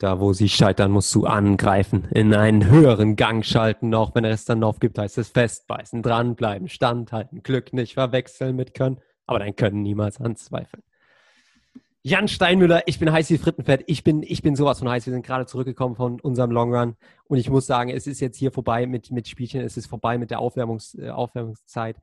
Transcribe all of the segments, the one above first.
Da, wo sie scheitern, musst du angreifen, in einen höheren Gang schalten, auch wenn es dann aufgibt, heißt es festbeißen, dranbleiben, standhalten, Glück nicht verwechseln mit Können, aber dein Können niemals anzweifeln. Jan Steinmüller, ich bin heiß wie Frittenfett. Ich bin, ich bin sowas von heiß. Wir sind gerade zurückgekommen von unserem Long Run. Und ich muss sagen, es ist jetzt hier vorbei mit, mit Spielchen. Es ist vorbei mit der Aufwärmungs, äh, Aufwärmungszeit.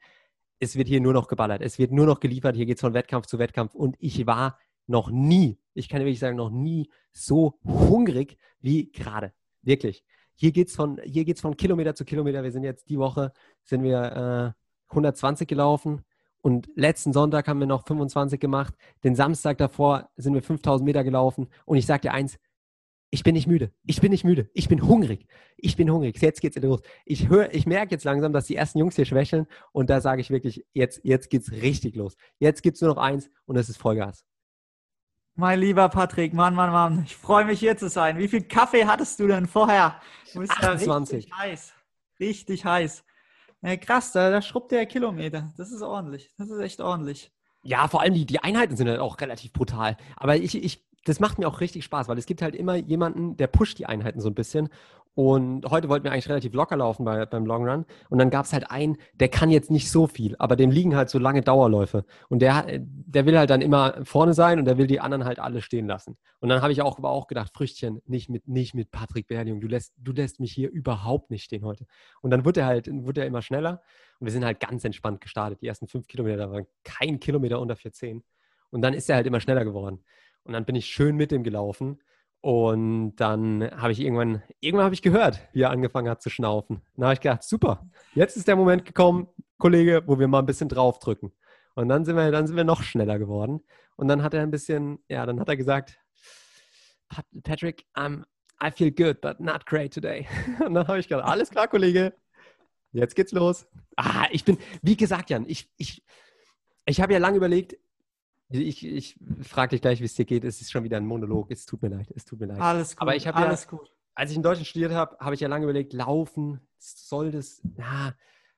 Es wird hier nur noch geballert. Es wird nur noch geliefert. Hier geht es von Wettkampf zu Wettkampf. Und ich war noch nie, ich kann wirklich sagen, noch nie so hungrig wie gerade. Wirklich. Hier geht es von, von Kilometer zu Kilometer. Wir sind jetzt die Woche, sind wir äh, 120 gelaufen. Und letzten Sonntag haben wir noch 25 gemacht. Den Samstag davor sind wir 5000 Meter gelaufen. Und ich sage dir eins, ich bin nicht müde. Ich bin nicht müde. Ich bin hungrig. Ich bin hungrig. Jetzt geht's los. Ich höre, ich merke jetzt langsam, dass die ersten Jungs hier schwächeln. Und da sage ich wirklich, jetzt, jetzt geht's richtig los. Jetzt gibt's nur noch eins und das ist Vollgas. Mein lieber Patrick, Mann, Mann, Mann, ich freue mich hier zu sein. Wie viel Kaffee hattest du denn vorher? Du bist 28. Ja richtig heiß. Richtig heiß. Ja, krass, da, da schrubbt der Kilometer. Das ist ordentlich. Das ist echt ordentlich. Ja, vor allem die, die Einheiten sind halt auch relativ brutal. Aber ich, ich, das macht mir auch richtig Spaß, weil es gibt halt immer jemanden, der pusht die Einheiten so ein bisschen. Und heute wollten wir eigentlich relativ locker laufen bei, beim Long Run. Und dann gab es halt einen, der kann jetzt nicht so viel, aber dem liegen halt so lange Dauerläufe. Und der, der will halt dann immer vorne sein und der will die anderen halt alle stehen lassen. Und dann habe ich auch, aber auch gedacht, Früchtchen, nicht mit, nicht mit Patrick Berliung. Du lässt, du lässt mich hier überhaupt nicht stehen heute. Und dann wird er halt, wird er immer schneller. Und wir sind halt ganz entspannt gestartet. Die ersten fünf Kilometer, waren kein Kilometer unter 410. Und dann ist er halt immer schneller geworden. Und dann bin ich schön mit ihm gelaufen. Und dann habe ich irgendwann, irgendwann habe ich gehört, wie er angefangen hat zu schnaufen. Dann habe ich gedacht, super, jetzt ist der Moment gekommen, Kollege, wo wir mal ein bisschen draufdrücken. Und dann sind wir, dann sind wir noch schneller geworden. Und dann hat er ein bisschen, ja, dann hat er gesagt, Patrick, I'm, I feel good, but not great today. Und dann habe ich gedacht, alles klar, Kollege, jetzt geht's los. Ah, ich bin, wie gesagt, Jan, ich, ich, ich habe ja lange überlegt, ich, ich frage dich gleich, wie es dir geht. Es ist schon wieder ein Monolog. Es tut mir leid. Es tut mir leid. Alles gut. Aber ich habe ja, gut. als ich in Deutschland studiert habe, habe ich ja lange überlegt, laufen, soll das, na,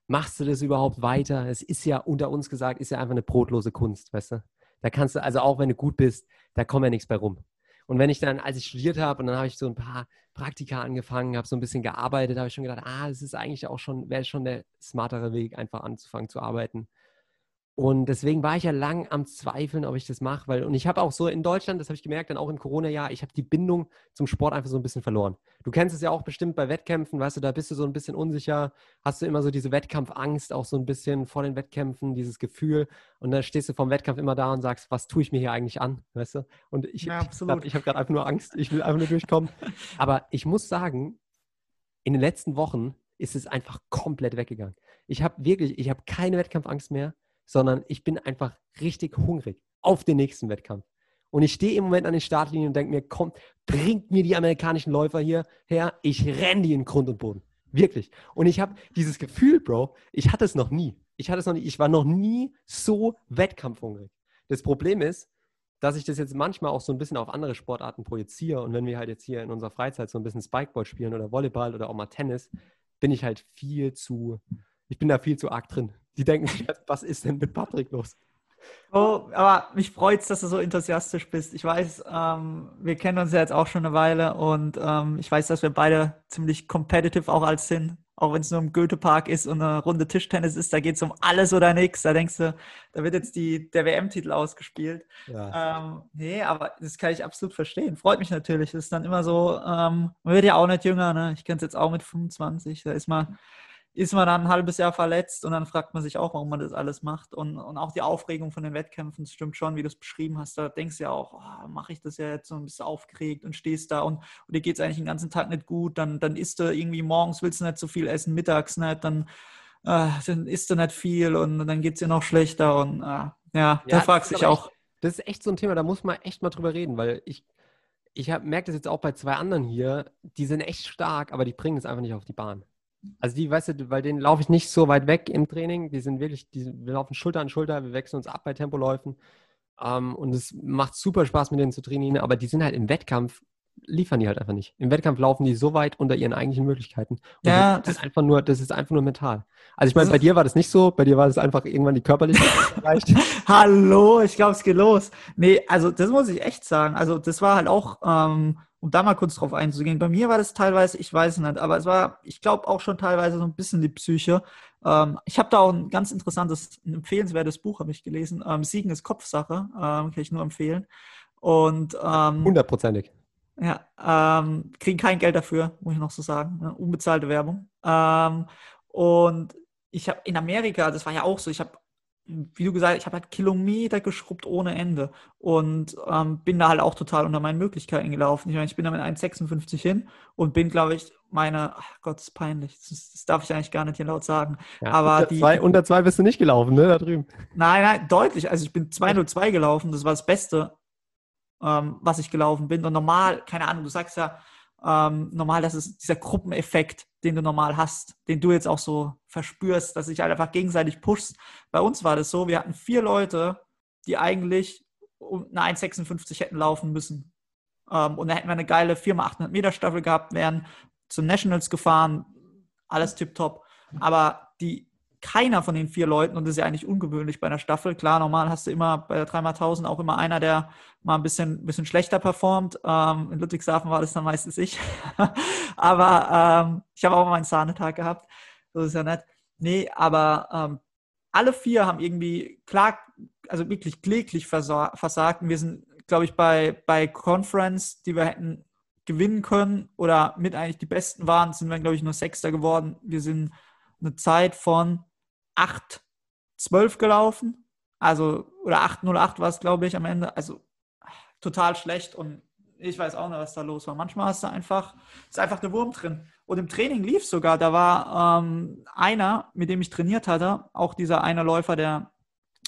machst du das überhaupt weiter? Es ist ja unter uns gesagt, ist ja einfach eine brotlose Kunst, weißt du? Da kannst du, also auch wenn du gut bist, da kommt ja nichts bei rum. Und wenn ich dann, als ich studiert habe und dann habe ich so ein paar Praktika angefangen, habe so ein bisschen gearbeitet, habe ich schon gedacht, ah, das ist eigentlich auch schon, wäre schon der smartere Weg, einfach anzufangen zu arbeiten. Und deswegen war ich ja lang am Zweifeln, ob ich das mache, weil und ich habe auch so in Deutschland, das habe ich gemerkt, dann auch im Corona-Jahr, ich habe die Bindung zum Sport einfach so ein bisschen verloren. Du kennst es ja auch bestimmt bei Wettkämpfen, weißt du, da bist du so ein bisschen unsicher, hast du immer so diese Wettkampfangst, auch so ein bisschen vor den Wettkämpfen, dieses Gefühl und dann stehst du vom Wettkampf immer da und sagst, was tue ich mir hier eigentlich an, weißt du? Und ich, ja, ich habe gerade einfach nur Angst, ich will einfach nur durchkommen. Aber ich muss sagen, in den letzten Wochen ist es einfach komplett weggegangen. Ich habe wirklich, ich habe keine Wettkampfangst mehr sondern ich bin einfach richtig hungrig auf den nächsten Wettkampf. Und ich stehe im Moment an den Startlinien und denke mir, komm, bringt mir die amerikanischen Läufer hier her, ich renne die in Grund und Boden. Wirklich. Und ich habe dieses Gefühl, Bro, ich hatte es noch nie. Ich hatte es noch nie, ich war noch nie so wettkampfhungrig. Das Problem ist, dass ich das jetzt manchmal auch so ein bisschen auf andere Sportarten projiziere. Und wenn wir halt jetzt hier in unserer Freizeit so ein bisschen Spikeball spielen oder Volleyball oder auch mal Tennis, bin ich halt viel zu, ich bin da viel zu arg drin. Die denken sich, was ist denn mit Patrick los? Oh, aber mich freut es, dass du so enthusiastisch bist. Ich weiß, ähm, wir kennen uns ja jetzt auch schon eine Weile und ähm, ich weiß, dass wir beide ziemlich competitive auch als sind. Auch wenn es nur im Goethe-Park ist und eine Runde Tischtennis ist, da geht es um alles oder nichts. Da denkst du, da wird jetzt die, der WM-Titel ausgespielt. Ja. Ähm, nee, aber das kann ich absolut verstehen. Freut mich natürlich. Das ist dann immer so, ähm, man wird ja auch nicht jünger. Ne? Ich kenne es jetzt auch mit 25. Da ist man ist man dann ein halbes Jahr verletzt und dann fragt man sich auch, warum man das alles macht. Und, und auch die Aufregung von den Wettkämpfen, das stimmt schon, wie du es beschrieben hast. Da denkst du ja auch, oh, mache ich das ja jetzt so ein bisschen aufgeregt und stehst da und, und dir geht es eigentlich den ganzen Tag nicht gut. Dann, dann isst du irgendwie morgens, willst du nicht so viel essen, mittags nicht, dann, äh, dann isst du nicht viel und dann geht es dir noch schlechter. Und äh, ja, ja, da fragst du dich auch. Das ist echt so ein Thema, da muss man echt mal drüber reden, weil ich, ich merke das jetzt auch bei zwei anderen hier, die sind echt stark, aber die bringen es einfach nicht auf die Bahn. Also die, weißt du, weil denen laufe ich nicht so weit weg im Training. Die sind wirklich, die, wir laufen Schulter an Schulter, wir wechseln uns ab bei Tempoläufen. Ähm, und es macht super Spaß, mit denen zu trainieren, aber die sind halt im Wettkampf, liefern die halt einfach nicht. Im Wettkampf laufen die so weit unter ihren eigentlichen Möglichkeiten. Und ja, das, das, ist einfach nur, das ist einfach nur mental. Also ich meine, bei dir war das nicht so, bei dir war das einfach irgendwann die Körperlichkeit erreicht. Hallo, ich glaube, es geht los. Nee, also das muss ich echt sagen. Also das war halt auch ähm, um da mal kurz drauf einzugehen. Bei mir war das teilweise, ich weiß es nicht, aber es war, ich glaube auch schon teilweise so ein bisschen die Psyche. Ähm, ich habe da auch ein ganz interessantes, ein empfehlenswertes Buch, habe ich gelesen. Ähm, Siegen ist Kopfsache, ähm, kann ich nur empfehlen. Und ähm, hundertprozentig. Ja, ähm, kriegen kein Geld dafür, muss ich noch so sagen. Ne? Unbezahlte Werbung. Ähm, und ich habe in Amerika, das war ja auch so, ich habe wie du gesagt hast, ich habe halt Kilometer geschrubbt ohne Ende und ähm, bin da halt auch total unter meinen Möglichkeiten gelaufen. Ich meine, ich bin da mit 1,56 hin und bin, glaube ich, meine, ach Gott, ist peinlich. Das, das, darf ich eigentlich gar nicht hier laut sagen. Ja, Aber unter, die, zwei, unter zwei bist du nicht gelaufen, ne, da drüben? Nein, nein, deutlich. Also ich bin 2,02 gelaufen. Das war das Beste, ähm, was ich gelaufen bin. Und normal, keine Ahnung, du sagst ja, ähm, normal, das ist dieser Gruppeneffekt, den du normal hast, den du jetzt auch so verspürst, dass sich halt einfach gegenseitig pushst. Bei uns war das so, wir hatten vier Leute, die eigentlich um eine 1,56 hätten laufen müssen. Ähm, und da hätten wir eine geile 4x800 Meter Staffel gehabt, wären zu Nationals gefahren, alles tipptopp. Aber die keiner von den vier Leuten, und das ist ja eigentlich ungewöhnlich bei einer Staffel, klar, normal hast du immer bei der 3x1000 auch immer einer, der mal ein bisschen, bisschen schlechter performt. Ähm, in Ludwigshafen war das dann meistens ich. aber ähm, ich habe auch mal einen Sahnetag gehabt. So ist ja nett. Nee, aber ähm, alle vier haben irgendwie klar, also wirklich kläglich versagt. Wir sind, glaube ich, bei, bei Conference, die wir hätten gewinnen können oder mit eigentlich die Besten waren, sind wir, glaube ich, nur Sechster geworden. Wir sind eine Zeit von 8, 12 gelaufen. Also, oder 808 war es, glaube ich, am Ende. Also total schlecht und ich weiß auch nicht, was da los war. Manchmal hast du einfach, ist einfach der Wurm drin. Und im Training lief sogar, da war ähm, einer, mit dem ich trainiert hatte, auch dieser eine Läufer, der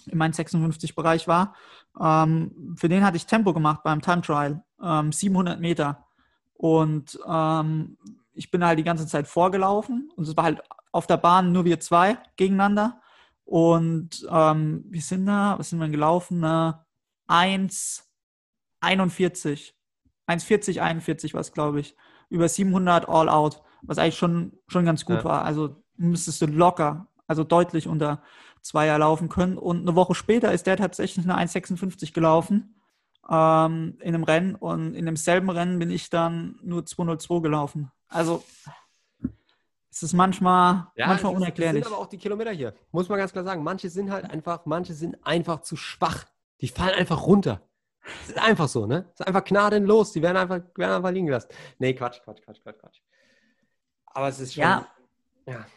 in meinem 56-Bereich war, ähm, für den hatte ich Tempo gemacht beim Time Trial, ähm, 700 Meter. Und ähm, ich bin halt die ganze Zeit vorgelaufen und es war halt auf der Bahn nur wir zwei gegeneinander. Und ähm, wir sind da, was sind wir gelaufen? Äh, 1,41. 1,40, 41 war es, glaube ich. Über 700 All Out, was eigentlich schon, schon ganz gut ja. war. Also müsstest du locker, also deutlich unter Zweier laufen können. Und eine Woche später ist der tatsächlich eine 1,56 gelaufen ähm, in einem Rennen. Und in demselben Rennen bin ich dann nur 202 gelaufen. Also es ist manchmal, ja, manchmal das unerklärlich. Das sind aber auch die Kilometer hier. Muss man ganz klar sagen. Manche sind halt einfach, manche sind einfach zu schwach. Die fallen einfach runter. Das ist einfach so, ne? Das ist einfach gnadenlos. Die werden einfach, werden einfach liegen gelassen. Nee, Quatsch, Quatsch, Quatsch, Quatsch, Quatsch. Aber es ist schon. Ja. ja.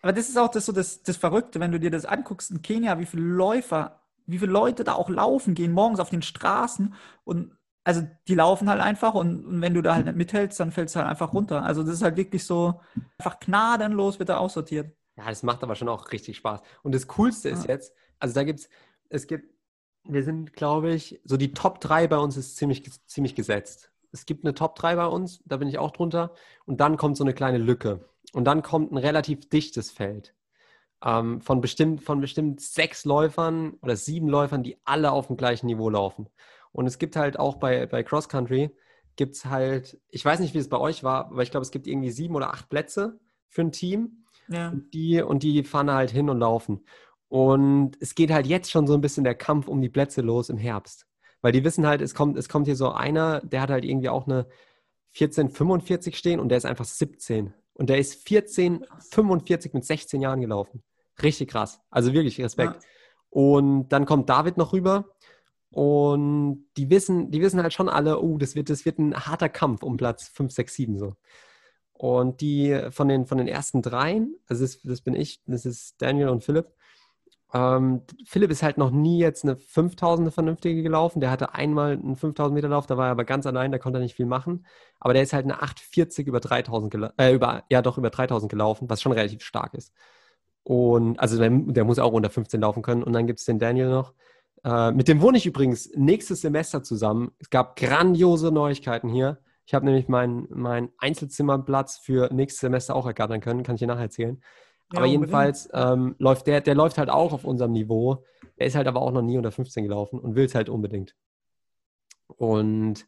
Aber das ist auch das, so das, das Verrückte, wenn du dir das anguckst in Kenia, wie viele Läufer, wie viele Leute da auch laufen, gehen morgens auf den Straßen und also die laufen halt einfach und, und, wenn du da halt nicht mithältst, dann fällst du halt einfach runter. Also das ist halt wirklich so, einfach gnadenlos wird da aussortiert. Ja, das macht aber schon auch richtig Spaß. Und das Coolste ist ja. jetzt, also da gibt es, es gibt, wir sind, glaube ich, so die Top 3 bei uns ist ziemlich, ziemlich gesetzt. Es gibt eine Top 3 bei uns, da bin ich auch drunter. Und dann kommt so eine kleine Lücke. Und dann kommt ein relativ dichtes Feld. Ähm, von, bestimmt, von bestimmt sechs Läufern oder sieben Läufern, die alle auf dem gleichen Niveau laufen. Und es gibt halt auch bei, bei Cross Country, gibt es halt, ich weiß nicht, wie es bei euch war, aber ich glaube, es gibt irgendwie sieben oder acht Plätze für ein Team. Ja. Und, die, und die fahren halt hin und laufen. Und es geht halt jetzt schon so ein bisschen der Kampf um die Plätze los im Herbst. Weil die wissen halt, es kommt, es kommt hier so einer, der hat halt irgendwie auch eine 1445 stehen und der ist einfach 17. Und der ist 1445 mit 16 Jahren gelaufen. Richtig krass. Also wirklich Respekt. Ja. Und dann kommt David noch rüber und die wissen, die wissen halt schon alle, oh, das wird, das wird ein harter Kampf um Platz 5, 6, 7 so. Und die von den, von den ersten dreien, also das, das bin ich, das ist Daniel und Philipp. Ähm, Philipp ist halt noch nie jetzt eine 5000 vernünftige gelaufen. Der hatte einmal einen 5000 Meter Lauf, da war er aber ganz allein, da konnte er nicht viel machen. Aber der ist halt eine 840 über 3000, äh, über, ja doch über 3000 gelaufen, was schon relativ stark ist. Und also der, der muss auch unter 15 laufen können. Und dann gibt es den Daniel noch, äh, mit dem wohne ich übrigens nächstes Semester zusammen. Es gab grandiose Neuigkeiten hier. Ich habe nämlich meinen mein Einzelzimmerplatz für nächstes Semester auch ergattern können, kann ich dir nachher erzählen. Ja, aber jedenfalls ähm, läuft der, der läuft halt auch auf unserem Niveau. Er ist halt aber auch noch nie unter 15 gelaufen und will es halt unbedingt. Und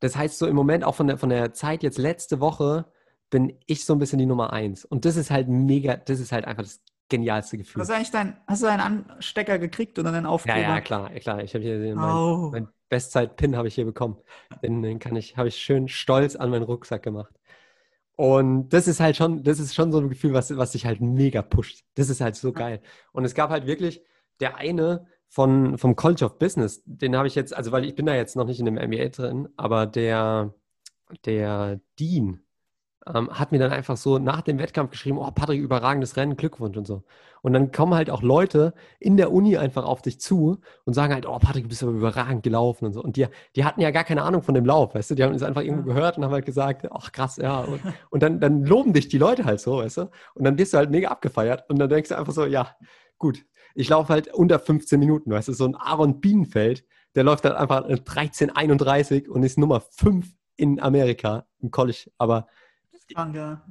das heißt so im Moment auch von der, von der Zeit jetzt letzte Woche bin ich so ein bisschen die Nummer eins. Und das ist halt mega, das ist halt einfach das genialste Gefühl. Hast du eigentlich dein, hast du einen Anstecker gekriegt oder einen Aufkleber? Ja, ja, klar, klar. Ich habe hier den, oh. mein, Bestzeit-Pin habe ich hier bekommen. Den, den kann ich, habe ich schön stolz an meinen Rucksack gemacht. Und das ist halt schon, das ist schon so ein Gefühl, was, was sich halt mega pusht. Das ist halt so geil. Und es gab halt wirklich der eine von, vom College of Business, den habe ich jetzt, also weil ich bin da jetzt noch nicht in dem MBA drin, aber der, der Dean, ähm, hat mir dann einfach so nach dem Wettkampf geschrieben, oh Patrick, überragendes Rennen, Glückwunsch und so. Und dann kommen halt auch Leute in der Uni einfach auf dich zu und sagen halt, oh Patrick, du bist aber überragend gelaufen und so. Und die, die hatten ja gar keine Ahnung von dem Lauf, weißt du, die haben es einfach irgendwo gehört und haben halt gesagt, ach krass, ja. Und, und dann, dann loben dich die Leute halt so, weißt du. Und dann wirst du halt mega abgefeiert und dann denkst du einfach so, ja, gut, ich laufe halt unter 15 Minuten, weißt du, so ein Aaron Bienenfeld, der läuft halt einfach 13,31 und ist Nummer 5 in Amerika im College, aber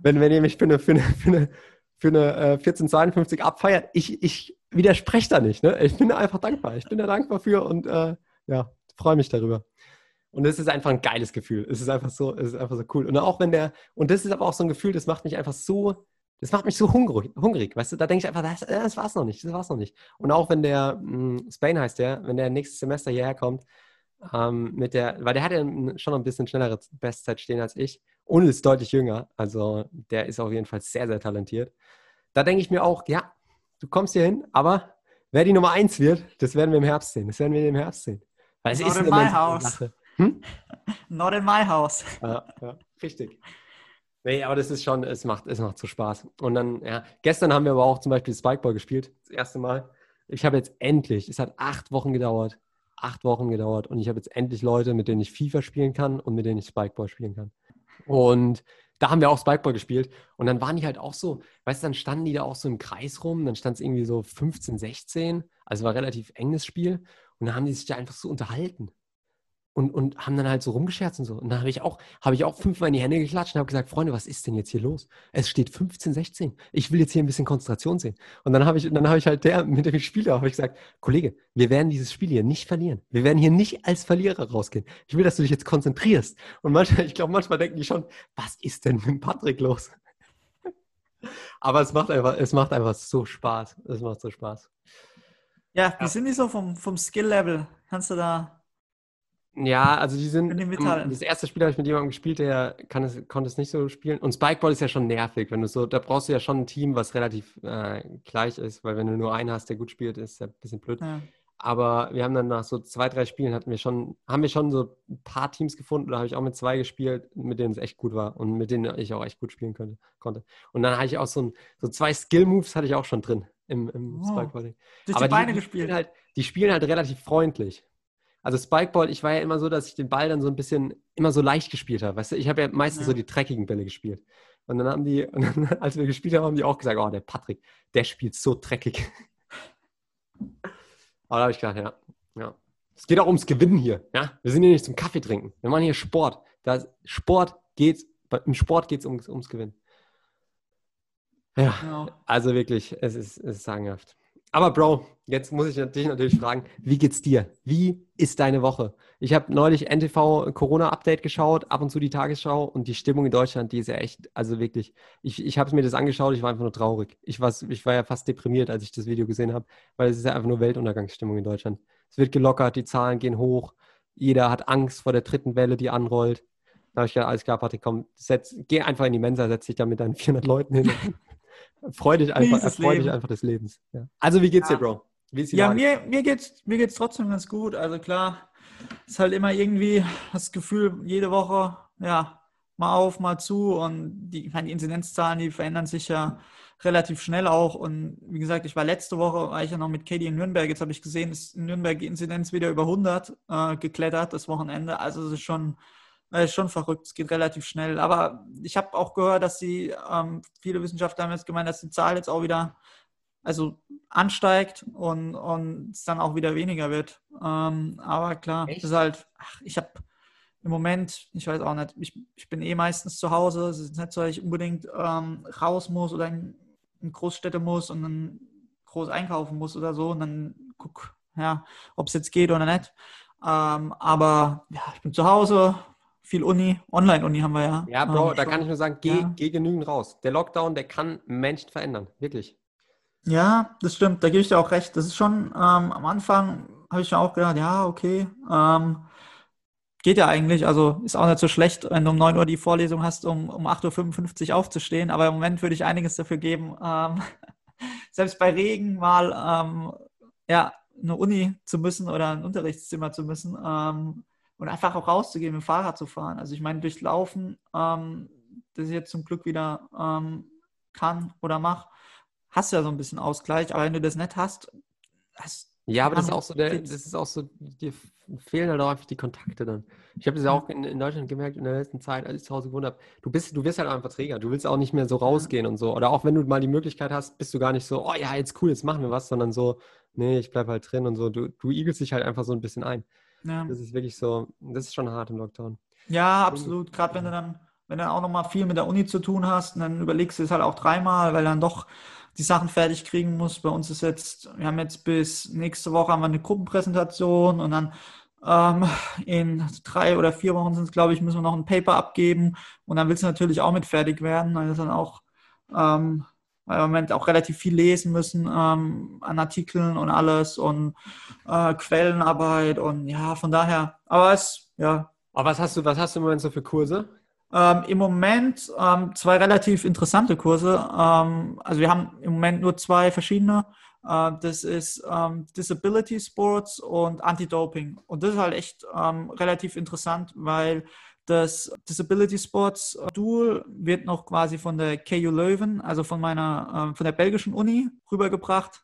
Wenn, wenn ihr mich für eine, für eine, für eine, für eine äh, 1452 abfeiert, ich, ich widerspreche da nicht. Ne? Ich bin da einfach dankbar. Ich bin da dankbar für und äh, ja, freue mich darüber. Und es ist einfach ein geiles Gefühl. Es ist einfach so, es ist einfach so cool. Und auch wenn der, und das ist aber auch so ein Gefühl, das macht mich einfach so, das macht mich so hungrig, hungrig weißt du, da denke ich einfach, das, das war's noch nicht, das war's noch nicht. Und auch wenn der, hm, Spain heißt der, wenn der nächstes Semester hierher kommt, ähm, mit der, weil der hat ja schon ein bisschen schnellere Bestzeit stehen als ich und ist deutlich jünger. Also der ist auf jeden Fall sehr, sehr talentiert. Da denke ich mir auch, ja, du kommst hier hin, aber wer die Nummer eins wird, das werden wir im Herbst sehen. Das werden wir im Herbst sehen. Weil es Not ist in my house. Hm? Not in my house. Ja, ja, richtig. Nee, aber das ist schon, es macht, es macht so Spaß. Und dann, ja, gestern haben wir aber auch zum Beispiel Spikeball gespielt, das erste Mal. Ich habe jetzt endlich, es hat acht Wochen gedauert, acht Wochen gedauert und ich habe jetzt endlich Leute, mit denen ich FIFA spielen kann und mit denen ich Spikeball spielen kann. Und da haben wir auch Spikeball gespielt. Und dann waren die halt auch so, weißt du, dann standen die da auch so im Kreis rum. Dann stand es irgendwie so 15, 16. Also war ein relativ enges Spiel. Und dann haben die sich da einfach so unterhalten und, und haben dann halt so rumgescherzt und so. Und dann habe ich auch, habe ich auch fünfmal in die Hände geklatscht und habe gesagt, Freunde, was ist denn jetzt hier los? Es steht 15, 16. Ich will jetzt hier ein bisschen Konzentration sehen. Und dann habe ich, dann habe ich halt der, mit dem Spieler, habe ich gesagt, Kollege, wir werden dieses Spiel hier nicht verlieren. Wir werden hier nicht als Verlierer rausgehen. Ich will, dass du dich jetzt konzentrierst. Und manchmal, ich glaube, manchmal denken die schon, was ist denn mit Patrick los? Aber es macht einfach, es macht einfach so Spaß. Es macht so Spaß. Ja, wie ja. sind die so vom, vom Skill-Level? Kannst du da ja, also die sind. Das erste Spiel habe ich mit jemandem gespielt, der kann es, konnte es nicht so spielen. Und Spikeball ist ja schon nervig, wenn du so, da brauchst du ja schon ein Team, was relativ äh, gleich ist, weil wenn du nur einen hast, der gut spielt, ist ja ein bisschen blöd. Ja. Aber wir haben dann nach so zwei, drei Spielen hatten wir schon, haben wir schon so ein paar Teams gefunden, da habe ich auch mit zwei gespielt, mit denen es echt gut war und mit denen ich auch echt gut spielen könnte, konnte. Und dann hatte ich auch so, ein, so zwei Skill-Moves hatte ich auch schon drin im, im oh, Spikeball. Durch Aber die Beine die, gespielt. Halt, die spielen halt relativ freundlich. Also Spikeball, ich war ja immer so, dass ich den Ball dann so ein bisschen immer so leicht gespielt habe. Weißt du, ich habe ja meistens ja. so die dreckigen Bälle gespielt. Und dann haben die, dann, als wir gespielt haben, haben die auch gesagt, oh, der Patrick, der spielt so dreckig. Aber da habe ich gedacht, ja, ja. Es geht auch ums Gewinnen hier. Ja? Wir sind hier nicht zum Kaffee trinken. Wir machen hier Sport. Das Sport geht's, Im Sport geht es ums, ums Gewinnen. Ja, genau. also wirklich, es ist, es ist sagenhaft. Aber Bro, jetzt muss ich dich natürlich fragen, wie geht's dir? Wie ist deine Woche? Ich habe neulich NTV Corona Update geschaut, ab und zu die Tagesschau und die Stimmung in Deutschland, die ist ja echt, also wirklich, ich, ich habe mir das angeschaut, ich war einfach nur traurig. Ich, war, ich war ja fast deprimiert, als ich das Video gesehen habe, weil es ist ja einfach nur Weltuntergangsstimmung in Deutschland. Es wird gelockert, die Zahlen gehen hoch, jeder hat Angst vor der dritten Welle, die anrollt. Da habe ich gedacht, alles klar, Patrick, komm, setz, geh einfach in die Mensa, setz dich da mit deinen 400 Leuten hin. Freu dich einfach, erfreu dich einfach des Lebens. Ja. Also, wie geht's ja. dir, Bro? Wie ist ja, mir, mir, geht's, mir geht's trotzdem ganz gut. Also, klar, ist halt immer irgendwie das Gefühl, jede Woche, ja, mal auf, mal zu. Und die, ich meine, die Inzidenzzahlen, die verändern sich ja relativ schnell auch. Und wie gesagt, ich war letzte Woche, war ich ja noch mit Katie in Nürnberg. Jetzt habe ich gesehen, ist in Nürnberg die Inzidenz wieder über 100 äh, geklettert, das Wochenende. Also, es ist schon ist schon verrückt, es geht relativ schnell. Aber ich habe auch gehört, dass sie, ähm, viele Wissenschaftler haben jetzt gemeint, dass die Zahl jetzt auch wieder also ansteigt und, und es dann auch wieder weniger wird. Ähm, aber klar, Echt? das ist halt, ach, ich habe im Moment, ich weiß auch nicht, ich, ich bin eh meistens zu Hause. Es ist nicht so, dass ich unbedingt ähm, raus muss oder in, in Großstädte muss und dann groß einkaufen muss oder so und dann guck, ja, ob es jetzt geht oder nicht. Ähm, aber ja, ich bin zu Hause, viel Uni, Online-Uni haben wir ja. Ja, Bro, ähm, da kann ich nur sagen, geh, ja. geh genügend raus. Der Lockdown, der kann Menschen verändern, wirklich. Ja, das stimmt, da gebe ich dir auch recht. Das ist schon, ähm, am Anfang habe ich mir auch gedacht, ja, okay. Ähm, geht ja eigentlich, also ist auch nicht so schlecht, wenn du um 9 Uhr die Vorlesung hast, um, um 8.55 Uhr aufzustehen. Aber im Moment würde ich einiges dafür geben, ähm, selbst bei Regen mal ähm, ja, eine Uni zu müssen oder ein Unterrichtszimmer zu müssen ähm, und einfach auch rauszugehen, mit dem Fahrrad zu fahren. Also ich meine, durchlaufen, ähm, das ich jetzt zum Glück wieder ähm, kann oder mache, hast du ja so ein bisschen Ausgleich. Aber wenn du das nicht hast, hast ja, aber das ist auch so, der, das ist auch so, dir fehlen halt auch einfach die Kontakte dann. Ich habe das ja auch in, in, Deutschland gemerkt in der letzten Zeit, als ich zu Hause gewohnt habe. Du bist, du wirst halt einfach Träger. Du willst auch nicht mehr so rausgehen und so. Oder auch wenn du mal die Möglichkeit hast, bist du gar nicht so, oh ja, jetzt cool, jetzt machen wir was, sondern so, nee, ich bleib halt drin und so. Du, du igelst dich halt einfach so ein bisschen ein. Ja. Das ist wirklich so, das ist schon hart im Lockdown. Ja, absolut. Gerade wenn du dann, wenn du dann auch nochmal viel mit der Uni zu tun hast, dann überlegst du es halt auch dreimal, weil dann doch die Sachen fertig kriegen muss. Bei uns ist jetzt, wir haben jetzt bis nächste Woche haben wir eine Gruppenpräsentation und dann ähm, in drei oder vier Wochen sind es, glaube ich, müssen wir noch ein Paper abgeben und dann willst du natürlich auch mit fertig werden, weil wir dann auch ähm, weil wir im Moment auch relativ viel lesen müssen ähm, an Artikeln und alles und äh, Quellenarbeit und ja, von daher, aber es, ja. Aber was hast du, was hast du im Moment so für Kurse? Ähm, Im Moment ähm, zwei relativ interessante Kurse. Ähm, also wir haben im Moment nur zwei verschiedene. Äh, das ist ähm, Disability Sports und Anti-Doping. Und das ist halt echt ähm, relativ interessant, weil das Disability Sports Dual wird noch quasi von der KU Leuven, also von meiner, äh, von der belgischen Uni rübergebracht.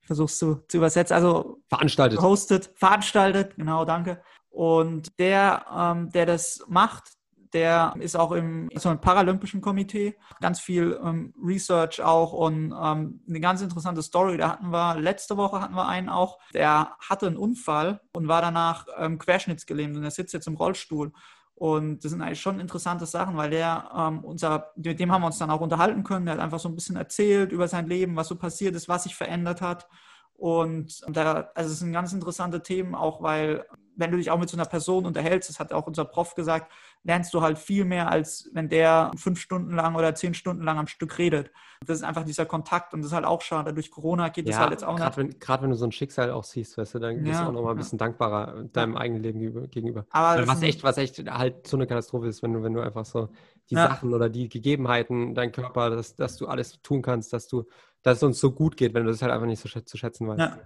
Ich versuche es zu, zu übersetzen. Also veranstaltet. Hostet, veranstaltet, genau, danke. Und der, ähm, der das macht, der ist auch im, so im Paralympischen Komitee. Ganz viel ähm, Research auch und ähm, eine ganz interessante Story. Da hatten wir, letzte Woche hatten wir einen auch, der hatte einen Unfall und war danach ähm, querschnittsgelähmt und er sitzt jetzt im Rollstuhl. Und das sind eigentlich schon interessante Sachen, weil der ähm, unser, mit dem haben wir uns dann auch unterhalten können. Der hat einfach so ein bisschen erzählt über sein Leben, was so passiert ist, was sich verändert hat. Und da, also es sind ganz interessante Themen, auch weil wenn du dich auch mit so einer Person unterhältst, das hat auch unser Prof gesagt, lernst du halt viel mehr, als wenn der fünf Stunden lang oder zehn Stunden lang am Stück redet. Das ist einfach dieser Kontakt und das ist halt auch schade. Durch Corona geht ja, das halt jetzt auch grad nicht. Gerade wenn du so ein Schicksal auch siehst, weißt du, dann bist ja, du auch nochmal ein bisschen ja. dankbarer deinem eigenen Leben gegenüber. Aber was echt, was echt halt so eine Katastrophe ist, wenn du, wenn du einfach so die Sachen oder die Gegebenheiten, dein Körper, dass, dass du alles tun kannst, dass du dass es uns so gut geht, wenn du das halt einfach nicht so zu schätzen weißt. Ja.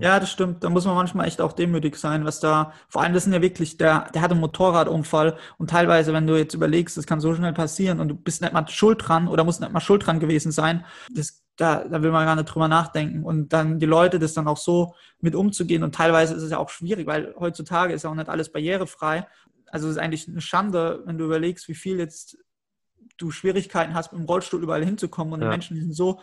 ja, das stimmt. Da muss man manchmal echt auch demütig sein, was da, vor allem das sind ja wirklich, der, der hat einen Motorradunfall und teilweise, wenn du jetzt überlegst, das kann so schnell passieren und du bist nicht mal schuld dran oder musst nicht mal schuld dran gewesen sein, das, da, da will man gar nicht drüber nachdenken. Und dann die Leute, das dann auch so mit umzugehen und teilweise ist es ja auch schwierig, weil heutzutage ist ja auch nicht alles barrierefrei. Also es ist eigentlich eine Schande, wenn du überlegst, wie viel jetzt du Schwierigkeiten hast, mit dem Rollstuhl überall hinzukommen und ja. die Menschen die sind so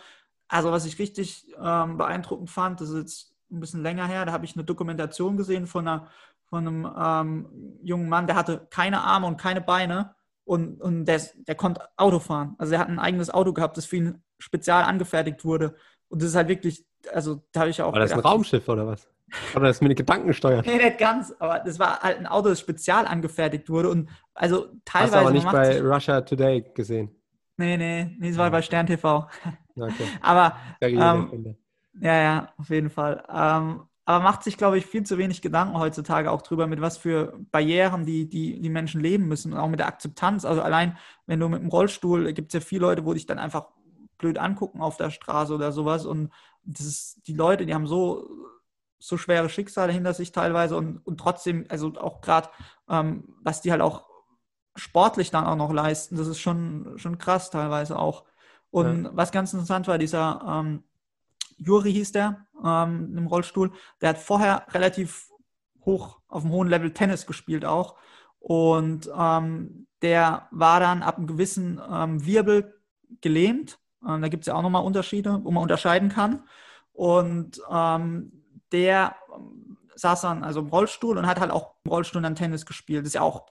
also was ich richtig ähm, beeindruckend fand, das ist jetzt ein bisschen länger her, da habe ich eine Dokumentation gesehen von, einer, von einem ähm, jungen Mann, der hatte keine Arme und keine Beine und, und der, der konnte Auto fahren. Also er hat ein eigenes Auto gehabt, das für ihn spezial angefertigt wurde. Und das ist halt wirklich, also da habe ich auch. War das gedacht, ein Raumschiff oder was? Oder das mit den Gedanken steuert? nee, nicht ganz, aber das war halt ein Auto, das spezial angefertigt wurde. Und also teilweise. Hast du aber nicht bei Russia Today gesehen. Nee, nee, nee, es war ja. bei Stern TV. Okay. aber ähm, ja, ja, auf jeden Fall. Ähm, aber macht sich, glaube ich, viel zu wenig Gedanken heutzutage auch drüber, mit was für Barrieren die, die, die Menschen leben müssen und auch mit der Akzeptanz. Also allein, wenn du mit dem Rollstuhl, gibt es ja viele Leute, wo dich dann einfach blöd angucken auf der Straße oder sowas. Und das ist, die Leute, die haben so, so schwere Schicksale hinter sich teilweise und, und trotzdem, also auch gerade, ähm, was die halt auch sportlich dann auch noch leisten. Das ist schon, schon krass teilweise auch. Und ja. was ganz interessant war, dieser ähm, Juri hieß der ähm, im Rollstuhl, der hat vorher relativ hoch, auf einem hohen Level Tennis gespielt auch. Und ähm, der war dann ab einem gewissen ähm, Wirbel gelähmt. Ähm, da gibt es ja auch nochmal Unterschiede, wo man unterscheiden kann. Und ähm, der saß dann also im Rollstuhl und hat halt auch im Rollstuhl dann Tennis gespielt. Das ist ja auch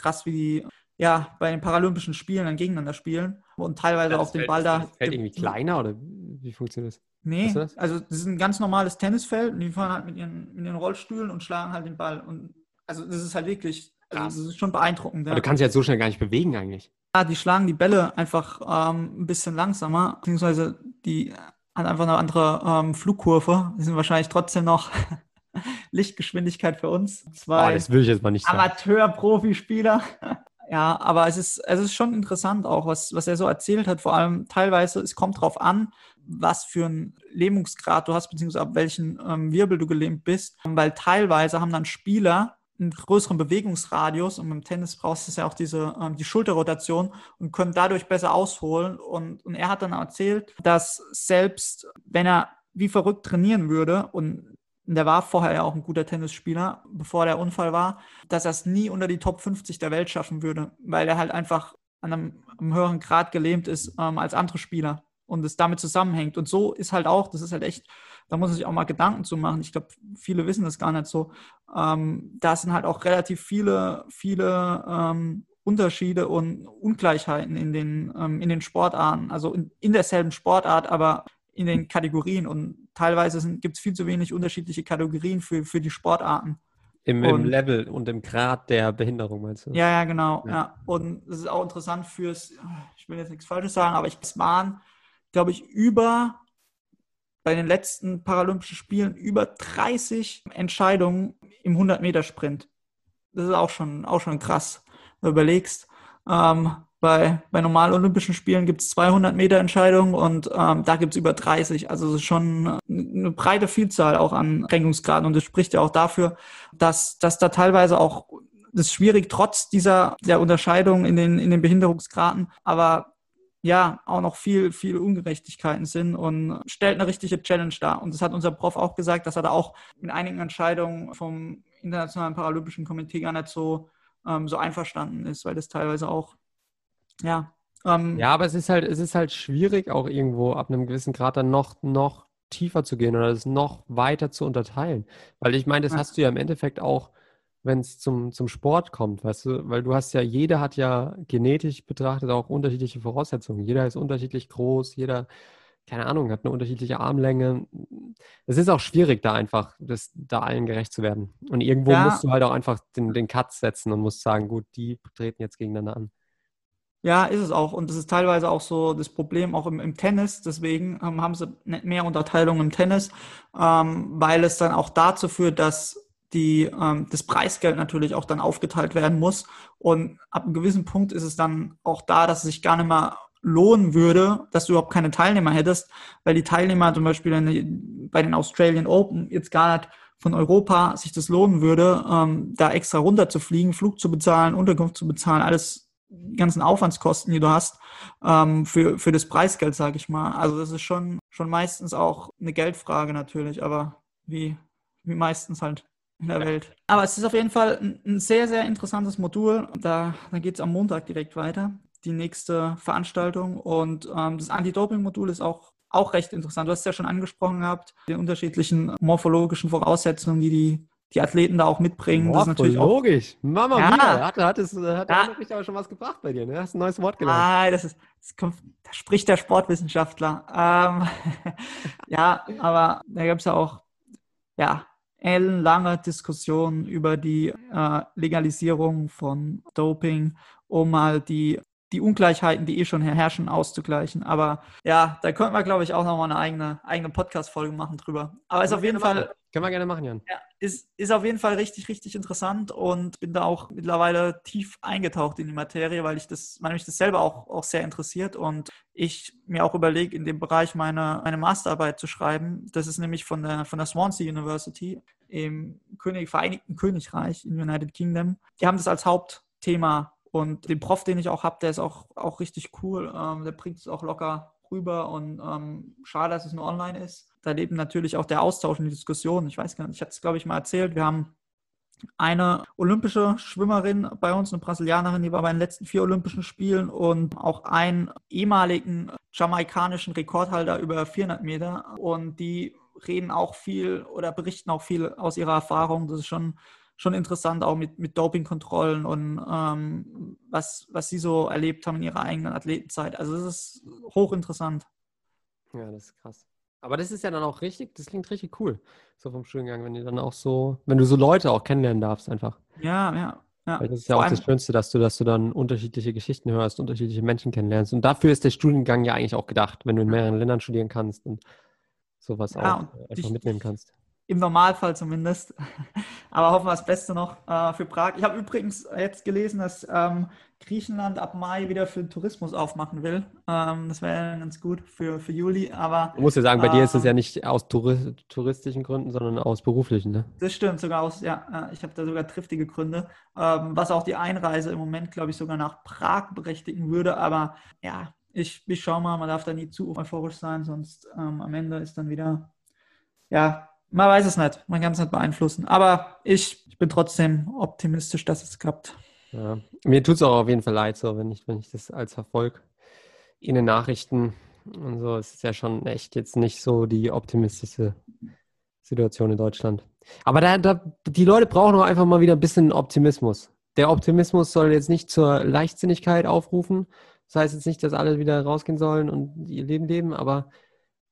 krass, wie die ja, bei den Paralympischen Spielen dann gegeneinander spielen und teilweise auf den Ball da. Ist das Feld irgendwie kleiner oder wie funktioniert das? Nee, das? also das ist ein ganz normales Tennisfeld und die fahren halt mit ihren, mit ihren Rollstühlen und schlagen halt den Ball. Und also das ist halt wirklich, also das ist schon beeindruckend. Ja. Aber du kannst dich jetzt so schnell gar nicht bewegen eigentlich. Ja, die schlagen die Bälle einfach ähm, ein bisschen langsamer, beziehungsweise die haben einfach eine andere ähm, Flugkurve. Die sind wahrscheinlich trotzdem noch Lichtgeschwindigkeit für uns. Zwei oh, das will ich jetzt mal nicht Amateur-Profispieler. ja, aber es ist, es ist schon interessant auch, was, was er so erzählt hat. Vor allem teilweise, es kommt darauf an, was für einen Lähmungsgrad du hast, beziehungsweise ab welchen ähm, Wirbel du gelähmt bist. Weil teilweise haben dann Spieler einen größeren Bewegungsradius und beim Tennis brauchst du ja auch diese ähm, die Schulterrotation und können dadurch besser ausholen. Und, und er hat dann erzählt, dass selbst wenn er wie verrückt trainieren würde und der war vorher ja auch ein guter Tennisspieler, bevor der Unfall war, dass er es nie unter die Top 50 der Welt schaffen würde, weil er halt einfach an einem, einem höheren Grad gelähmt ist ähm, als andere Spieler und es damit zusammenhängt. Und so ist halt auch, das ist halt echt, da muss man sich auch mal Gedanken zu machen. Ich glaube, viele wissen das gar nicht so. Ähm, da sind halt auch relativ viele, viele ähm, Unterschiede und Ungleichheiten in den, ähm, in den Sportarten, also in, in derselben Sportart, aber in den Kategorien. Und teilweise gibt es viel zu wenig unterschiedliche Kategorien für, für die Sportarten. Im, Im, Level und im Grad der Behinderung, meinst du? Ja, ja, genau. Ja. ja. Und es ist auch interessant fürs, ich will jetzt nichts Falsches sagen, aber ich, es waren, glaube ich, über bei den letzten Paralympischen Spielen über 30 Entscheidungen im 100-Meter-Sprint. Das ist auch schon, auch schon krass, wenn du überlegst. Ähm, bei, bei normalen Olympischen Spielen gibt es 200 Meter Entscheidungen und ähm, da gibt es über 30. Also es ist schon eine breite Vielzahl auch an Kränkungsgraden und das spricht ja auch dafür, dass, dass da teilweise auch das ist schwierig, trotz dieser der Unterscheidung in den, in den Behinderungsgraden, aber ja, auch noch viel, viel Ungerechtigkeiten sind und stellt eine richtige Challenge dar. Und das hat unser Prof auch gesagt, dass er da auch in einigen Entscheidungen vom Internationalen Paralympischen Komitee gar nicht so, ähm, so einverstanden ist, weil das teilweise auch ja. Ähm, ja, aber es ist halt, es ist halt schwierig, auch irgendwo ab einem gewissen Grad dann noch, noch tiefer zu gehen oder es noch weiter zu unterteilen. Weil ich meine, das ja. hast du ja im Endeffekt auch, wenn es zum, zum Sport kommt, weißt du, weil du hast ja, jeder hat ja genetisch betrachtet auch unterschiedliche Voraussetzungen. Jeder ist unterschiedlich groß, jeder, keine Ahnung, hat eine unterschiedliche Armlänge. Es ist auch schwierig, da einfach, das, da allen gerecht zu werden. Und irgendwo ja. musst du halt auch einfach den, den Cut setzen und musst sagen, gut, die treten jetzt gegeneinander an. Ja, ist es auch. Und das ist teilweise auch so das Problem auch im, im Tennis. Deswegen ähm, haben sie nicht mehr Unterteilung im Tennis, ähm, weil es dann auch dazu führt, dass die, ähm, das Preisgeld natürlich auch dann aufgeteilt werden muss. Und ab einem gewissen Punkt ist es dann auch da, dass es sich gar nicht mehr lohnen würde, dass du überhaupt keine Teilnehmer hättest, weil die Teilnehmer zum Beispiel bei den Australian Open jetzt gar nicht von Europa sich das lohnen würde, ähm, da extra runter zu fliegen, Flug zu bezahlen, Unterkunft zu bezahlen, alles ganzen Aufwandskosten, die du hast, ähm, für, für das Preisgeld, sage ich mal. Also das ist schon, schon meistens auch eine Geldfrage natürlich, aber wie, wie meistens halt in der Welt. Aber es ist auf jeden Fall ein, ein sehr, sehr interessantes Modul. Da, da geht es am Montag direkt weiter, die nächste Veranstaltung. Und ähm, das Anti-Doping-Modul ist auch, auch recht interessant. Du hast es ja schon angesprochen gehabt, die unterschiedlichen morphologischen Voraussetzungen, die die die Athleten da auch mitbringen. das ist natürlich auch logisch. Mama ja. mia, hat, hat, es, hat ja. wirklich aber schon was gebracht bei dir. Ne? Hast ein neues Wort gelernt. Nein, das ist, das kommt, da spricht der Sportwissenschaftler. Ähm, ja, aber da gab es ja auch, ja, ellenlange Diskussionen über die äh, Legalisierung von Doping, um mal die die Ungleichheiten, die eh schon herrschen, auszugleichen. Aber ja, da könnten wir, glaube ich, auch nochmal eine eigene, eigene Podcast-Folge machen drüber. Aber ist auf jeden Fall. Können wir gerne machen, Jan. Ja, ist, ist auf jeden Fall richtig, richtig interessant und bin da auch mittlerweile tief eingetaucht in die Materie, weil ich das, weil mich das selber auch, auch sehr interessiert und ich mir auch überlege, in dem Bereich meine, meine Masterarbeit zu schreiben. Das ist nämlich von der, von der Swansea University im König, Vereinigten Königreich in United Kingdom. Die haben das als Hauptthema und den Prof, den ich auch habe, der ist auch, auch richtig cool. Ähm, der bringt es auch locker rüber und ähm, schade, dass es nur online ist. Da lebt natürlich auch der Austausch und die Diskussion. Ich weiß gar nicht, ich hatte es, glaube ich, mal erzählt. Wir haben eine olympische Schwimmerin bei uns, eine Brasilianerin, die war bei den letzten vier Olympischen Spielen und auch einen ehemaligen jamaikanischen Rekordhalter über 400 Meter. Und die reden auch viel oder berichten auch viel aus ihrer Erfahrung. Das ist schon schon interessant, auch mit, mit Dopingkontrollen und ähm, was, was sie so erlebt haben in ihrer eigenen Athletenzeit. Also das ist hochinteressant. Ja, das ist krass. Aber das ist ja dann auch richtig, das klingt richtig cool, so vom Studiengang, wenn du dann auch so, wenn du so Leute auch kennenlernen darfst einfach. Ja, ja. Ja, Weil das ist ja auch das Schönste, dass du, dass du dann unterschiedliche Geschichten hörst, unterschiedliche Menschen kennenlernst. Und dafür ist der Studiengang ja eigentlich auch gedacht, wenn du in mehreren Ländern studieren kannst und sowas ja, auch einfach ich, mitnehmen kannst Im Normalfall zumindest. Aber hoffen wir das Beste noch äh, für Prag. Ich habe übrigens jetzt gelesen, dass ähm, Griechenland ab Mai wieder für den Tourismus aufmachen will. Ähm, das wäre ganz gut für, für Juli. Aber Du musst ja sagen, bei dir ist es ja ähm, nicht aus Touri touristischen Gründen, sondern aus beruflichen, ne? Das stimmt, sogar aus, ja, äh, ich habe da sogar triftige Gründe, ähm, was auch die Einreise im Moment, glaube ich, sogar nach Prag berechtigen würde. Aber ja, ich, ich schaue mal, man darf da nie zu euphorisch sein, sonst ähm, am Ende ist dann wieder, ja, man weiß es nicht, man kann es nicht beeinflussen. Aber ich, ich bin trotzdem optimistisch, dass es klappt. Ja. Mir tut es auch auf jeden Fall leid, so, wenn ich, wenn ich das als Verfolg in den Nachrichten und so, es ist ja schon echt jetzt nicht so die optimistische Situation in Deutschland. Aber da, da, die Leute brauchen auch einfach mal wieder ein bisschen Optimismus. Der Optimismus soll jetzt nicht zur Leichtsinnigkeit aufrufen. Das heißt jetzt nicht, dass alle wieder rausgehen sollen und ihr Leben leben, aber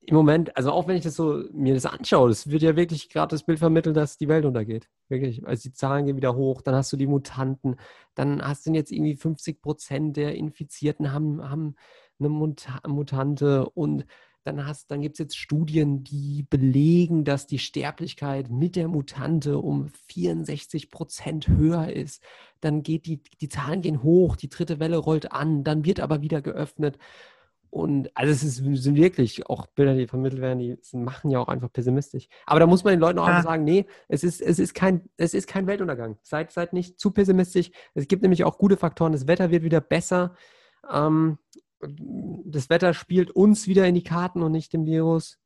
im Moment, also auch wenn ich das so mir das anschaue, das wird ja wirklich gerade das Bild vermittelt, dass die Welt untergeht. Wirklich. Also die Zahlen gehen wieder hoch, dann hast du die Mutanten, dann hast du jetzt irgendwie 50 Prozent der Infizierten haben, haben eine Muta Mutante und dann dann gibt es jetzt Studien, die belegen, dass die Sterblichkeit mit der Mutante um 64 Prozent höher ist. Dann geht die, die Zahlen gehen hoch, die dritte Welle rollt an, dann wird aber wieder geöffnet. Und also es ist, sind wirklich auch Bilder, die vermittelt werden, die machen ja auch einfach pessimistisch. Aber da muss man den Leuten auch Ja. einfach sagen, nee, es ist, es ist kein, es ist kein Weltuntergang. Seid, seid nicht zu pessimistisch. Es gibt nämlich auch gute Faktoren. Das Wetter wird wieder besser. Ähm, das Wetter spielt uns wieder in die Karten und nicht dem Virus.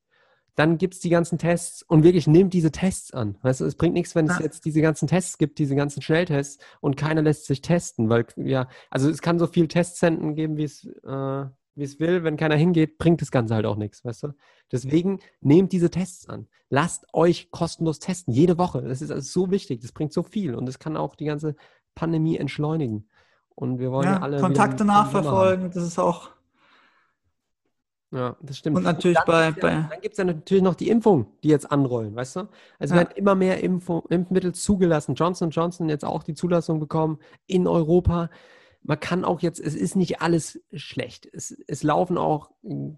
Dann gibt es die ganzen Tests und wirklich nehmt diese Tests an. Weißt du, es bringt nichts, wenn es Ja. jetzt diese ganzen Tests gibt, diese ganzen Schnelltests und keiner lässt sich testen, weil ja, also es kann so viel Testzentren geben, wie es, äh, wie es will. Wenn keiner hingeht, bringt das Ganze halt auch nichts, weißt du? Deswegen nehmt diese Tests an. Lasst euch kostenlos testen, jede Woche. Das ist also so wichtig, das bringt so viel und das kann auch die ganze Pandemie entschleunigen. Und wir wollen ja, Ja, alle. Kontakte nachverfolgen, das ist auch. Ja, das stimmt. Und natürlich dann bei- gibt's ja, bei- dann gibt es ja natürlich noch die Impfung, die jetzt anrollen, weißt du? Also Ja. werden immer mehr Impfung, Impfmittel zugelassen. Johnson Johnson jetzt auch die Zulassung bekommen in Europa. Man kann auch jetzt, es ist nicht alles schlecht. Es, es laufen auch mm,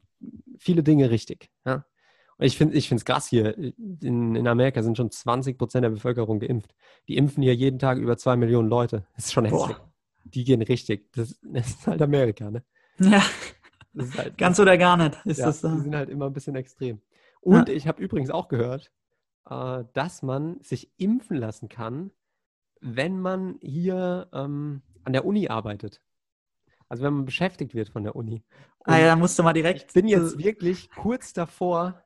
viele Dinge richtig. Ja? Und ich finde es krass hier. In, in Amerika sind schon 20 Prozent der Bevölkerung geimpft. Die impfen hier jeden Tag über zwei Millionen Leute. Das ist schon Boah. hässlich. Die gehen richtig. Das, das ist halt Amerika, ne? Ja, halt, ganz oder gar nicht ist ja, das. die sind halt immer ein bisschen extrem. Und ich habe übrigens auch gehört, äh, dass man sich impfen lassen kann, wenn man hier ähm, an der Uni arbeitet. Also wenn man beschäftigt wird von der Uni. ah ja, Und da musst du mal direkt. ich bin jetzt wirklich kurz davor,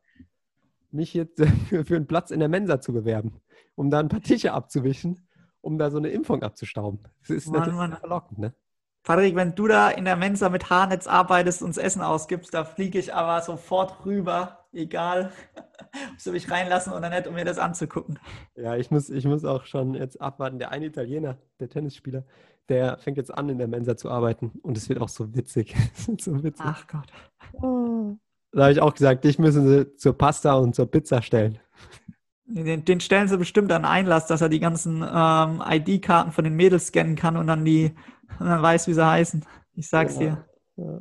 mich jetzt für, für einen Platz in der Mensa zu bewerben, um da ein paar Tische abzuwischen, um da so eine Impfung abzustauben. Das ist Mann, natürlich Mann. verlockend, ne? Patrick, wenn du da in der Mensa mit Haarnetz arbeitest und das Essen ausgibst, da fliege ich aber sofort rüber, egal, ob sie mich reinlassen oder nicht, um mir das anzugucken. Ja, ich muss, ich muss auch schon jetzt abwarten. Der eine Italiener, der Tennisspieler, der fängt jetzt an, in der Mensa zu arbeiten. Und es wird auch so witzig. So witzig. Ach Gott. Da habe ich auch gesagt, dich müssen sie zur Pasta und zur Pizza stellen. Den, den stellen sie bestimmt an Einlass, dass er die ganzen ähm, ID-Karten von den Mädels scannen kann und dann die und dann weiß, wie sie heißen. Ich sag's dir. Ja.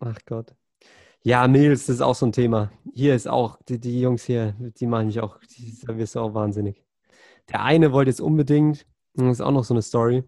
Ach Gott. Ja, Mädels, das ist auch so ein Thema. Hier ist auch, die, die Jungs hier, die machen mich auch, die, da wirst du auch wahnsinnig. Der eine wollte jetzt unbedingt, das ist auch noch so eine Story,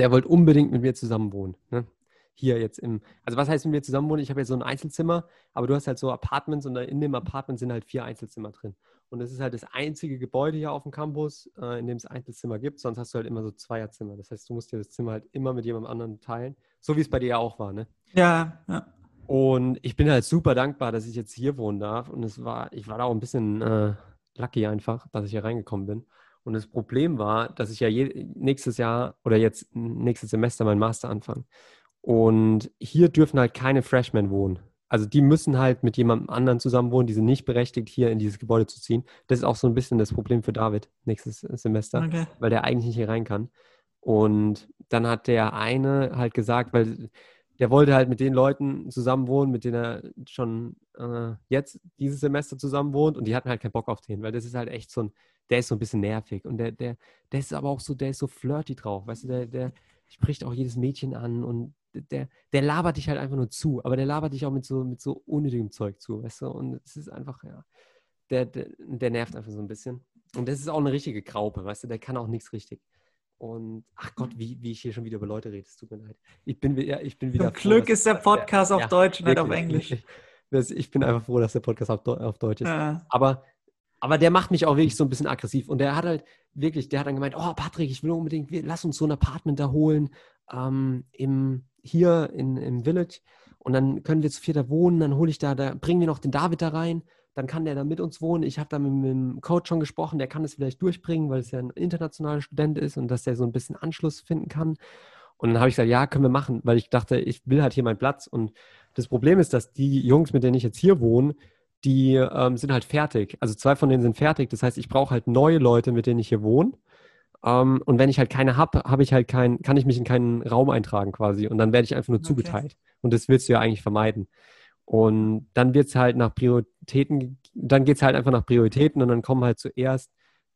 der wollte unbedingt mit mir zusammen wohnen. Ne? Hier jetzt im, also was heißt mit mir zusammen wohnen? Ich habe jetzt so ein Einzelzimmer, aber du hast halt so Apartments und in dem Apartment sind halt vier Einzelzimmer drin. Und das ist halt das einzige Gebäude hier auf dem Campus, äh, in dem es Einzelzimmer gibt. Sonst hast du halt immer so Zweierzimmer. Das heißt, du musst dir das Zimmer halt immer mit jemandem anderen teilen. So wie es bei dir ja auch war, ne? Ja, ja. Und ich bin halt super dankbar, dass ich jetzt hier wohnen darf. Und es war, ich war da auch ein bisschen äh, lucky einfach, dass ich hier reingekommen bin. Und das Problem war, dass ich ja nächstes Jahr oder jetzt nächstes Semester meinen Master anfange. Und hier dürfen halt keine Freshmen wohnen. Also die müssen halt mit jemandem anderen zusammen wohnen, die sind nicht berechtigt, hier in dieses Gebäude zu ziehen. Das ist auch so ein bisschen das Problem für David nächstes Semester Okay. weil der eigentlich nicht hier rein kann. Und dann hat der eine halt gesagt, weil der wollte halt mit den Leuten zusammen wohnen, mit denen er schon äh, jetzt dieses Semester zusammen wohnt und die hatten halt keinen Bock auf den, weil das ist halt echt so ein, der ist so ein bisschen nervig und der, der, der ist aber auch so, der ist so flirty drauf, weißt du, der, der spricht auch jedes Mädchen an und der, der labert dich halt einfach nur zu, aber der labert dich auch mit so, mit so unnötigem Zeug zu, weißt du, und es ist einfach, ja, der, der, der nervt einfach so ein bisschen. Und das ist auch eine richtige Graupe, weißt du, der kann auch nichts richtig. Und ach Gott, wie, wie ich hier schon wieder über Leute rede, es tut mir leid. Ich bin, ja, ich bin wieder. Zum froh, Glück ist der Podcast auf ja, Deutsch, nicht auf Englisch. Ich, ich, bin einfach froh, dass der Podcast auf, auf Deutsch ist. Ja. Aber, aber der macht mich auch wirklich so ein bisschen aggressiv. Und der hat halt wirklich, der hat dann gemeint, oh Patrick, ich will unbedingt, lass uns so ein Apartment da holen, ähm, im, hier in, im Village. Und dann können wir zu vierter wohnen, dann hole ich da, da bringen wir noch den David da rein dann kann der da mit uns wohnen. Ich habe da mit, mit, dem Coach schon gesprochen, der kann es vielleicht durchbringen, weil es ja ein internationaler Student ist und dass der so ein bisschen Anschluss finden kann. Und dann habe ich gesagt, ja, können wir machen, weil ich dachte, ich will halt hier meinen Platz. Und das Problem ist, dass die Jungs, mit denen ich jetzt hier wohne, die ähm, sind halt fertig. Also zwei von denen sind fertig. Das heißt, ich brauche halt neue Leute, mit denen ich hier wohne. Ähm, und wenn ich halt keine habe, habe ich halt kein, kann ich mich in keinen Raum eintragen quasi. Und dann werde ich einfach nur okay. zugeteilt. Und das willst du ja eigentlich vermeiden. Und dann wird es halt nach Prioritäten, dann geht es halt einfach nach Prioritäten und dann kommen halt zuerst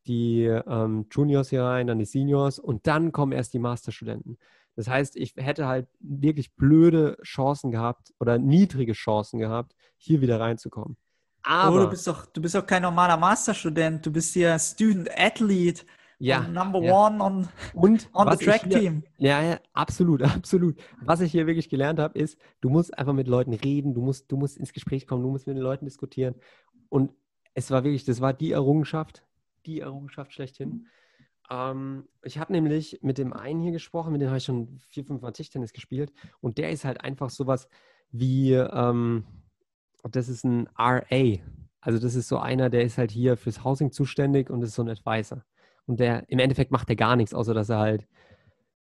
die ähm, Juniors hier rein, dann die Seniors und dann kommen erst die Masterstudenten. Das heißt, ich hätte halt wirklich blöde Chancen gehabt oder niedrige Chancen gehabt, hier wieder reinzukommen. Aber oh, du bist doch, du bist doch kein normaler Masterstudent, du bist ja Student Athlete ja, Number ja. One on, und on the Track hier, Team. Ja, ja, absolut, absolut. Was ich hier wirklich gelernt habe, ist, du musst einfach mit Leuten reden, du musst, du musst ins Gespräch kommen, du musst mit den Leuten diskutieren. Und es war wirklich, das war die Errungenschaft, die Errungenschaft schlechthin. Ähm, ich habe nämlich mit dem einen hier gesprochen, mit dem habe ich schon vier, fünf Mal Tischtennis gespielt. Und der ist halt einfach sowas wie, ähm, das ist ein RA. Also das ist so einer, der ist halt hier fürs Housing zuständig und ist so ein Advisor. Und der, im Endeffekt macht er gar nichts, außer dass er halt,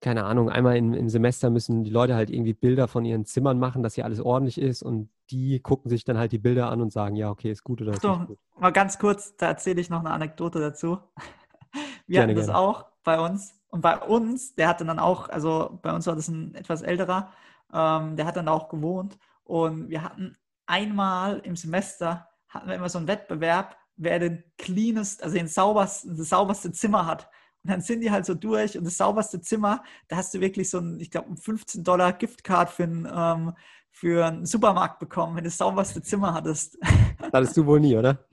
keine Ahnung, einmal im, im Semester müssen die Leute halt irgendwie Bilder von ihren Zimmern machen, dass hier alles ordentlich ist und die gucken sich dann halt die Bilder an und sagen, ja, okay, ist gut oder ist nicht gut. Mal ganz kurz, da erzähle ich noch eine Anekdote dazu. Wir gerne, hatten das gerne. auch bei uns. Und bei uns, der hatte dann auch, also bei uns war das ein etwas älterer, ähm, der hat dann auch gewohnt. Und wir hatten einmal im Semester, hatten wir immer so einen Wettbewerb, wer den cleanest, also den saubersten, das sauberste Zimmer hat. Und dann sind die halt so durch und das sauberste Zimmer, da hast du wirklich so ein, ich glaube, ein 15 Dollar Giftcard für, ein, ähm, für einen Supermarkt bekommen, wenn du das sauberste Zimmer hattest. Hattest du wohl nie, oder?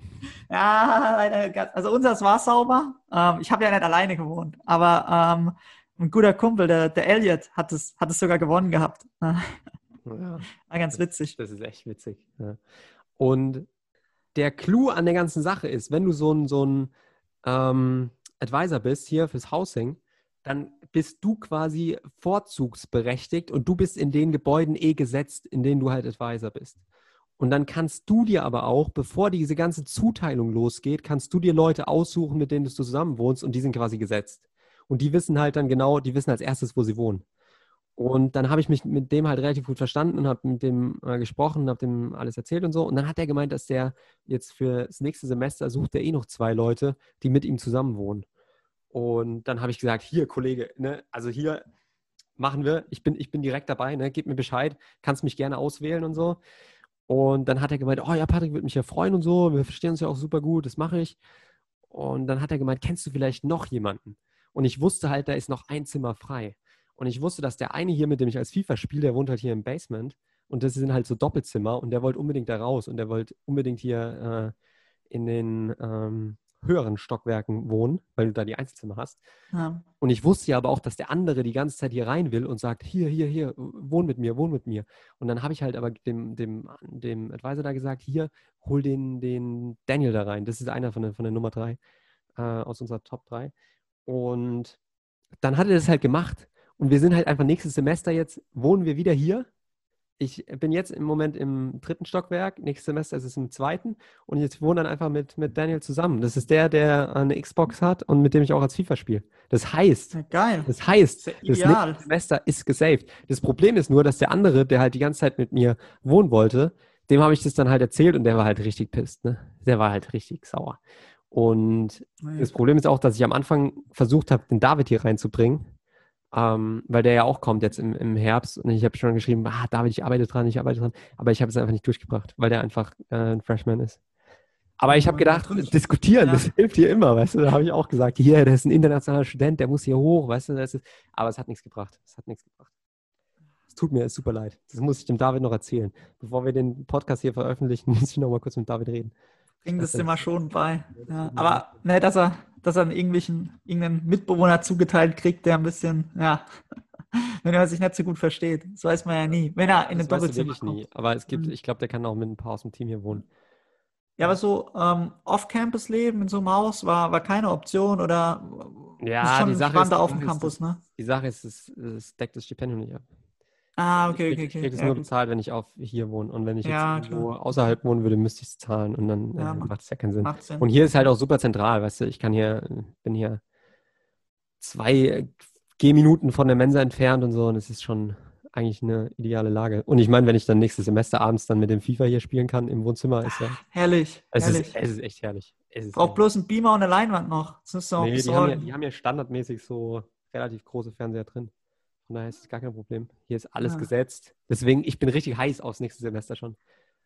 Ja, leider. Also unseres war sauber. Ähm, ich habe ja nicht alleine gewohnt, aber ähm, ein guter Kumpel, der, der Elliot, hat es, hat es sogar gewonnen gehabt. Ja. War ganz witzig. Das ist echt witzig. Ja. Und der Clou an der ganzen Sache ist, wenn du so ein, so ein ähm, Advisor bist hier fürs Housing, dann bist du quasi vorzugsberechtigt und du bist in den Gebäuden eh gesetzt, in denen du halt Advisor bist. Und dann kannst du dir aber auch, bevor diese ganze Zuteilung losgeht, kannst du dir Leute aussuchen, mit denen du zusammen wohnst und die sind quasi gesetzt. Und die wissen halt dann genau, die wissen als erstes, wo sie wohnen. Und dann habe ich mich mit dem halt relativ gut verstanden und habe mit dem äh, gesprochen habe dem alles erzählt und so. Und dann hat er gemeint, dass der jetzt für das nächste Semester sucht er eh noch zwei Leute, die mit ihm zusammen wohnen. Und dann habe ich gesagt, hier, Kollege, ne, also hier machen wir, ich bin, ich bin direkt dabei, ne, gib mir Bescheid, kannst mich gerne auswählen und so. Und dann hat er gemeint, oh ja, Patrick würde mich ja freuen und so, wir verstehen uns ja auch super gut, das mache ich. Und dann hat er gemeint, kennst du vielleicht noch jemanden? Und ich wusste halt, da ist noch ein Zimmer frei. Und ich wusste, dass der eine hier, mit dem ich als FIFA spiele, der wohnt halt hier im Basement. Und das sind halt so Doppelzimmer und der wollte unbedingt da raus und der wollte unbedingt hier äh, in den ähm, höheren Stockwerken wohnen, weil du da die Einzelzimmer hast. Ja. Und ich wusste ja aber auch, dass der andere die ganze Zeit hier rein will und sagt, hier, hier, hier, wohn mit mir, wohn mit mir. Und dann habe ich halt aber dem, dem, dem Advisor da gesagt, hier, hol den, den Daniel da rein. Das ist einer von der, von der Nummer drei äh, aus unserer Top 3. Und dann hat er das halt gemacht. Und wir sind halt einfach nächstes Semester jetzt, wohnen wir wieder hier. Ich bin jetzt im Moment im dritten Stockwerk, nächstes Semester ist es im zweiten und jetzt wohne dann einfach mit, mit Daniel zusammen. Das ist der, der eine Xbox hat und mit dem ich auch als FIFA spiele. Das heißt, Geil. das heißt, das, das nächste Semester ist gesaved. Das Problem ist nur, dass der andere, der halt die ganze Zeit mit mir wohnen wollte, dem habe ich das dann halt erzählt und der war halt richtig pisst. Ne? Der war halt richtig sauer. Und ja. das Problem ist auch, dass ich am Anfang versucht habe, den David hier reinzubringen ähm, weil der ja auch kommt jetzt im, im Herbst und ich habe schon geschrieben, ah, David, ich arbeite dran, ich arbeite dran, aber ich habe es einfach nicht durchgebracht, weil der einfach äh, ein Freshman ist. Aber ich habe gedacht, diskutieren, ja. das hilft hier immer, weißt du, da habe ich auch gesagt, hier, der ist ein internationaler Student, der muss hier hoch, weißt du, das ist, aber es hat nichts gebracht, es hat nichts gebracht. Es tut mir super leid, das muss ich dem David noch erzählen. Bevor wir den Podcast hier veröffentlichen, muss ich noch mal kurz mit David reden. bringt es immer schon bei. Ja, aber ne, dass er, dass er einen irgendwelchen, irgendeinen Mitbewohner zugeteilt kriegt, der ein bisschen, ja, wenn er sich nicht so gut versteht. Das weiß man ja nie. Wenn er in Das du Doppelzimmer kommt. nie. Aber es gibt, Mhm. ich glaube, der kann auch mit ein paar aus dem Team hier wohnen. Ja, aber so ähm, Off-Campus-Leben in so einem Haus war, war keine Option oder Ja, schon die Sache ist- auf die dem Sache ist, Campus, ne? Die Sache ist, es, es deckt das Stipendium nicht ab. Ah, okay, ich okay, krieg, ich okay. krieg es Ja, nur bezahlt, wenn ich auf hier wohne. Und wenn ich jetzt Ja, irgendwo außerhalb wohnen würde, müsste ich es zahlen. Und dann Ja, äh, macht- es ja keinen Sinn. Sinn. Und hier ist halt auch super zentral, weißt du, ich kann hier, bin hier zwei äh, Gehminuten von der Mensa entfernt und so und es ist schon eigentlich eine ideale Lage. Und ich meine, wenn ich dann nächstes Semester abends dann mit dem FIFA hier spielen kann im Wohnzimmer, ist ja, Herrlich, es herrlich. ist, es ist echt herrlich. Es ist Braucht echt- bloß ein Beamer und eine Leinwand noch. Das ihr auch nee, die haben, ja, die haben ja standardmäßig so relativ große Fernseher drin. Von daher ist es gar kein Problem. Hier ist alles Ja. gesetzt. Deswegen, ich bin richtig heiß aufs nächste Semester schon.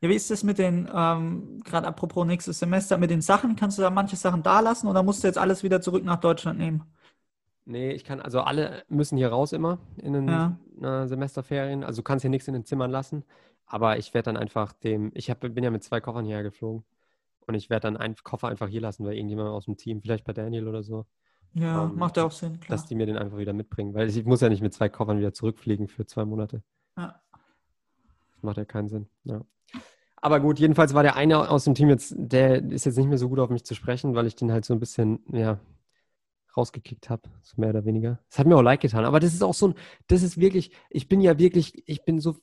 Ja, wie ist das mit den, ähm, gerade apropos nächstes Semester, mit den Sachen? Kannst du da manche Sachen da lassen oder musst du jetzt alles wieder zurück nach Deutschland nehmen? Nee, ich kann, also alle müssen hier raus immer in den Ja. äh, Semesterferien. Also du kannst hier nichts in den Zimmern lassen. Aber ich werde dann einfach dem, ich hab, bin ja mit zwei Koffern hierher geflogen. Und ich werde dann einen Koffer einfach hier lassen bei irgendjemandem aus dem Team, vielleicht bei Daniel oder so, Ja, Ähm, macht ja auch Sinn, klar. dass die mir den einfach wieder mitbringen. Weil ich muss ja nicht mit zwei Koffern wieder zurückfliegen für zwei Monate. Ja. Das macht ja keinen Sinn. Ja. Aber gut, jedenfalls war der eine aus dem Team jetzt, der ist jetzt nicht mehr so gut auf mich zu sprechen, weil ich den halt so ein bisschen, ja, rausgekickt habe, so mehr oder weniger. Das hat mir auch leid getan. Aber das ist auch so ein, das ist wirklich, ich bin ja wirklich, ich bin so,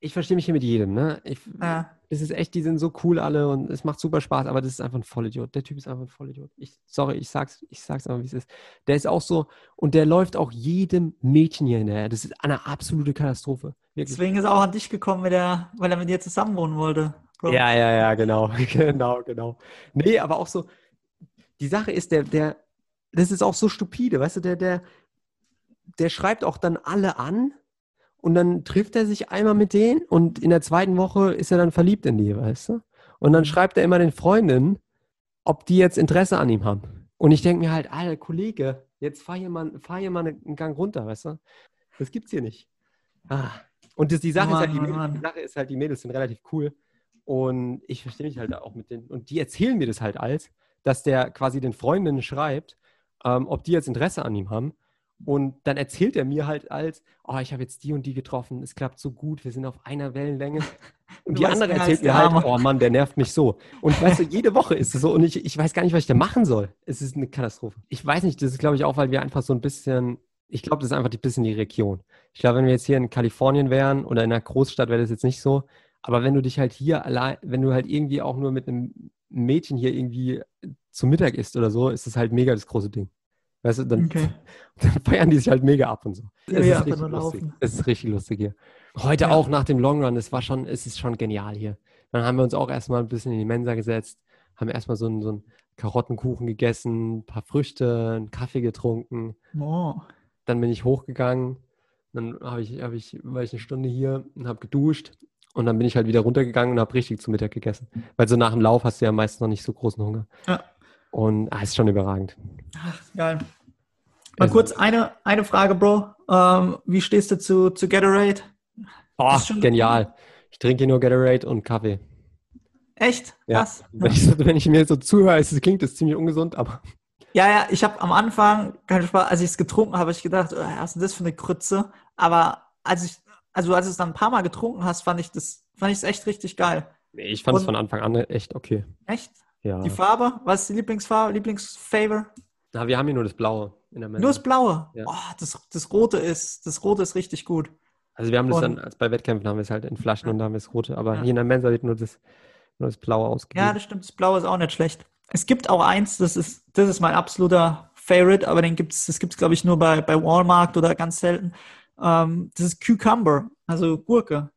ich verstehe mich hier mit jedem, ne? Ich, Ja. Es ist echt, die sind so cool alle und es macht super Spaß, aber das ist einfach ein Vollidiot. Der Typ ist einfach ein Vollidiot. Ich, sorry, ich sag's, ich sag's einfach, wie es ist. Der ist auch so, und der läuft auch jedem Mädchen hier hinterher. Das ist eine absolute Katastrophe. Wirklich. Deswegen ist er auch an dich gekommen, mit der, weil er mit dir zusammen wohnen wollte. Bro. Ja, ja, ja, genau, genau, genau. Nee, aber auch so, die Sache ist, der, der, das ist auch so stupide, weißt du, der, der, der schreibt auch dann alle an und dann trifft er sich einmal mit denen und in der zweiten Woche ist er dann verliebt in die, weißt du? Und dann schreibt er immer den Freundinnen, ob die jetzt Interesse an ihm haben. Und ich denke mir halt, alter Kollege, jetzt fahr hier mal, fahr hier mal einen Gang runter, weißt du? Das gibt's hier nicht. Ah. Und das, die, Sache ist halt, die, Mann, Mädels, Mann, die Sache ist halt, die Mädels sind relativ cool. Und ich verstehe mich halt auch mit denen. Und die erzählen mir das halt als, dass der quasi den Freundinnen schreibt, ähm, ob die jetzt Interesse an ihm haben. Und dann erzählt er mir halt als, oh, ich habe jetzt die und die getroffen, es klappt so gut, wir sind auf einer Wellenlänge. Und die andere erzählt mir halt, oh Mann, der nervt mich so. Und weißt du, jede Woche ist es so und ich, ich weiß gar nicht, was ich da machen soll. Es ist eine Katastrophe. Ich weiß nicht, das ist glaube ich auch, weil wir einfach so ein bisschen, ich glaube, das ist einfach ein bisschen die Region. Ich glaube, wenn wir jetzt hier in Kalifornien wären oder in einer Großstadt, wäre das jetzt nicht so. Aber wenn du dich halt hier allein, wenn du halt irgendwie auch nur mit einem Mädchen hier irgendwie zu Mittag isst oder so, ist das halt mega das große Ding. Weißt du, dann, Okay. dann feiern die sich halt mega ab und so. Ja, Es ja, ist richtig lustig. Es ist richtig lustig hier. Heute Ja. auch nach dem Long Run, es war schon, es ist schon genial hier. Dann haben wir uns auch erstmal ein bisschen in die Mensa gesetzt, haben erstmal so einen, so einen Karottenkuchen gegessen, ein paar Früchte, einen Kaffee getrunken. Oh. Dann bin ich hochgegangen, dann habe ich, hab ich, war ich eine Stunde hier und habe geduscht und dann bin ich halt wieder runtergegangen und habe richtig zu Mittag gegessen. Weil so nach dem Lauf hast du ja meistens noch nicht so großen Hunger. Ja. Und ah, ist schon überragend. Ach, geil. Mal Also- kurz eine, eine Frage, Bro. Ähm, wie stehst du zu, zu Gatorade? Oh, genial. Ich trinke nur Gatorade und Kaffee. Echt? Ja. Wenn ich, wenn ich mir so zuhöre, es klingt das ziemlich ungesund, aber Ja, ja, ich habe am Anfang, kein Spaß, als ich es getrunken habe, habe ich gedacht, oh, was ist denn das für eine Krütze? Aber als ich, also als du es dann ein paar Mal getrunken hast, fand ich das, fand ich es echt richtig geil. nee, ich fand es von Anfang an echt okay. Echt? Ja. Die Farbe? Was ist die Lieblingsfarbe? Lieblingsfavor? Na, wir haben hier nur das Blaue in der Mensa. Nur das Blaue. Ja. Oh, das, das Rote ist, das Rote ist richtig gut. Also wir haben das Und- dann, als bei Wettkämpfen haben wir es halt in Flaschen und da haben wir das Rote, aber Ja. hier in der Mensa wird nur das, nur das Blaue ausgegeben. Ja, das stimmt. Das Blaue ist auch nicht schlecht. Es gibt auch eins, das ist, das ist mein absoluter Favorite, aber den gibt's, das gibt's glaube ich nur bei, bei Walmart oder ganz selten. Ähm, das ist Cucumber, also Gurke.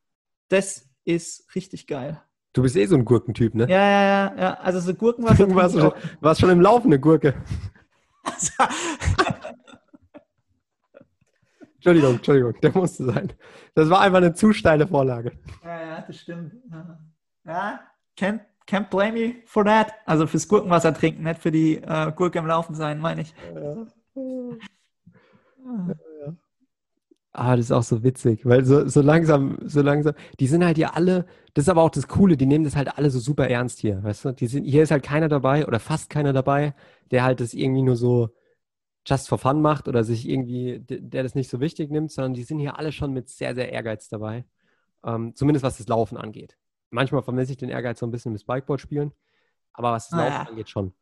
Das ist richtig geil. Du bist eh so ein Gurkentyp, ne? Ja, ja, ja, ja. Also so Gurkenwasser. Du warst, schon, warst schon im Laufen eine Gurke. Entschuldigung, Entschuldigung, der musste sein. Das war einfach eine zu steile Vorlage. ja, ja, das stimmt. Ja, Ja, can't, can't blame me for that. Also fürs Gurkenwasser trinken, nicht für die äh, Gurke im Laufen sein, meine ich. Ah, das ist auch so witzig, weil so, so langsam, so langsam, die sind halt ja alle, das ist aber auch das Coole, die nehmen das halt alle so super ernst hier, weißt du? Die sind, hier ist halt keiner dabei oder fast keiner dabei, der halt das irgendwie nur so just for fun macht oder sich irgendwie, der das nicht so wichtig nimmt, sondern die sind hier alle schon mit sehr, sehr Ehrgeiz dabei. Ähm, zumindest was das Laufen angeht. Manchmal vermisse ich den Ehrgeiz so ein bisschen im Spikeboard spielen, aber was das Laufen ja. angeht schon.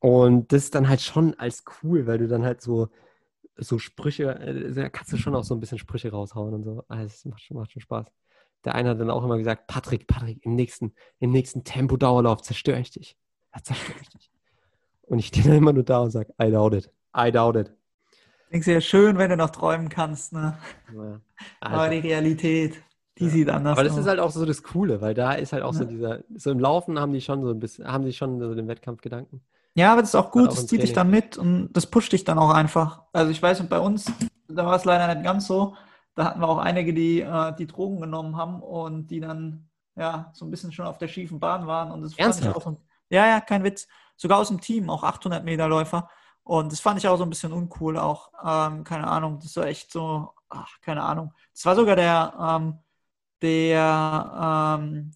Und das ist dann halt schon als cool, weil du dann halt so, so Sprüche, äh, da kannst du schon auch so ein bisschen Sprüche raushauen und so. Also das macht schon, macht schon Spaß. Der eine hat dann auch immer gesagt, Patrick, Patrick, im nächsten, im nächsten Tempo-Dauerlauf zerstöre ich dich. Ja, zerstöre ich dich. Und ich stehe dann immer nur da und sage, I doubt it. I doubt it. Denkst du ja schön, wenn du noch träumen kannst, ne? Ja. Aber die Realität, die ja. sieht anders aus. Aber das aus. ist halt auch so das Coole, weil da ist halt auch ja. so dieser, so im Laufen haben die schon so ein bisschen, haben die schon so den Wettkampfgedanken. Ja, aber das ist auch gut, das zieht dich dann mit und das pusht dich dann auch einfach. Also ich weiß, und bei uns, da war es leider nicht ganz so. Da hatten wir auch einige, die äh, die Drogen genommen haben und die dann ja so ein bisschen schon auf der schiefen Bahn waren. Und das fand ich auch so, Ja, ja, kein Witz. Sogar aus dem Team, auch 800 Meter Läufer. Und das fand ich auch so ein bisschen uncool, auch, ähm, keine Ahnung, das war echt so, ach, keine Ahnung. Das war sogar der, ähm, der ähm,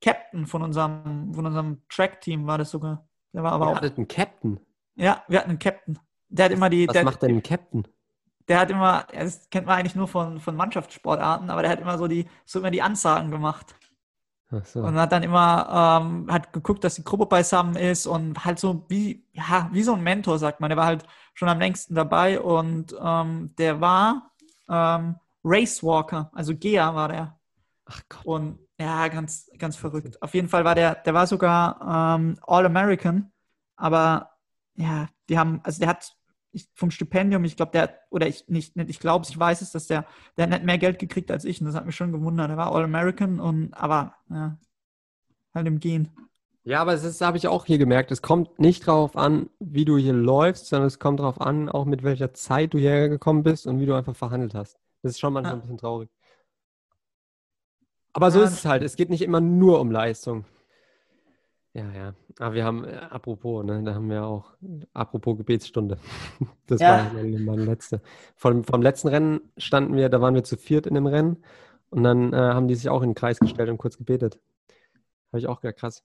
Captain von unserem, von unserem Track-Team, war das sogar. Der war aber Ihr auch. hattet einen Captain? Ja, wir hatten einen Captain. Der hat immer die. Was der, macht denn ein Captain? Der hat immer, das kennt man eigentlich nur von, von Mannschaftssportarten, aber der hat immer so die, so immer die Ansagen gemacht. So. Und hat dann immer, ähm, hat geguckt, dass die Gruppe beisammen ist und halt so wie, ja, wie so ein Mentor, sagt man. Der war halt schon am längsten dabei und ähm, der war ähm, Racewalker, also Gea war der. Ach Gott. Und ja, ganz, ganz verrückt. Auf jeden Fall war der, der war sogar ähm, All-American, aber ja, die haben, also der hat ich, vom Stipendium, ich glaube, der, oder ich nicht, nicht ich glaube, ich weiß es, dass der, der hat nicht mehr Geld gekriegt als ich und das hat mich schon gewundert. Er war All-American und, aber, ja, halt im Gehen. Ja, aber das habe ich auch hier gemerkt. Es kommt nicht darauf an, wie du hier läufst, sondern es kommt darauf an, auch mit welcher Zeit du hierher gekommen bist und wie du einfach verhandelt hast. Das ist schon manchmal ja. ein bisschen traurig. Aber so ja. ist es halt. Es geht nicht immer nur um Leistung. Ja, ja. Aber wir haben, äh, apropos, ne, da haben wir auch, apropos Gebetsstunde. Das ja. war mein letzte. Vom, vom letzten Rennen standen wir, da waren wir zu viert in dem Rennen und dann äh, haben die sich auch in den Kreis gestellt und kurz gebetet. Habe ich auch gedacht, krass.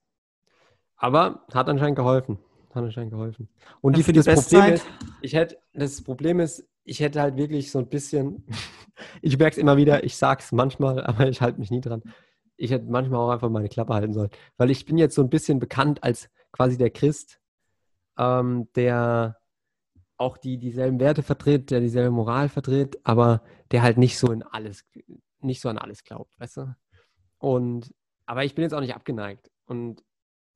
Aber hat anscheinend geholfen. Hat anscheinend geholfen. Und die, für das Problem ist, ich hätte, das Problem ist, ich hätte halt wirklich so ein bisschen, ich merke es immer wieder, ich sage es manchmal, aber ich halte mich nie dran ich hätte manchmal auch einfach meine Klappe halten sollen. Weil ich bin jetzt so ein bisschen bekannt als quasi der Christ, ähm, der auch die dieselben Werte vertritt, der dieselbe Moral vertritt, aber der halt nicht so in alles, nicht so an alles glaubt, weißt du? Und aber ich bin jetzt auch nicht abgeneigt. Und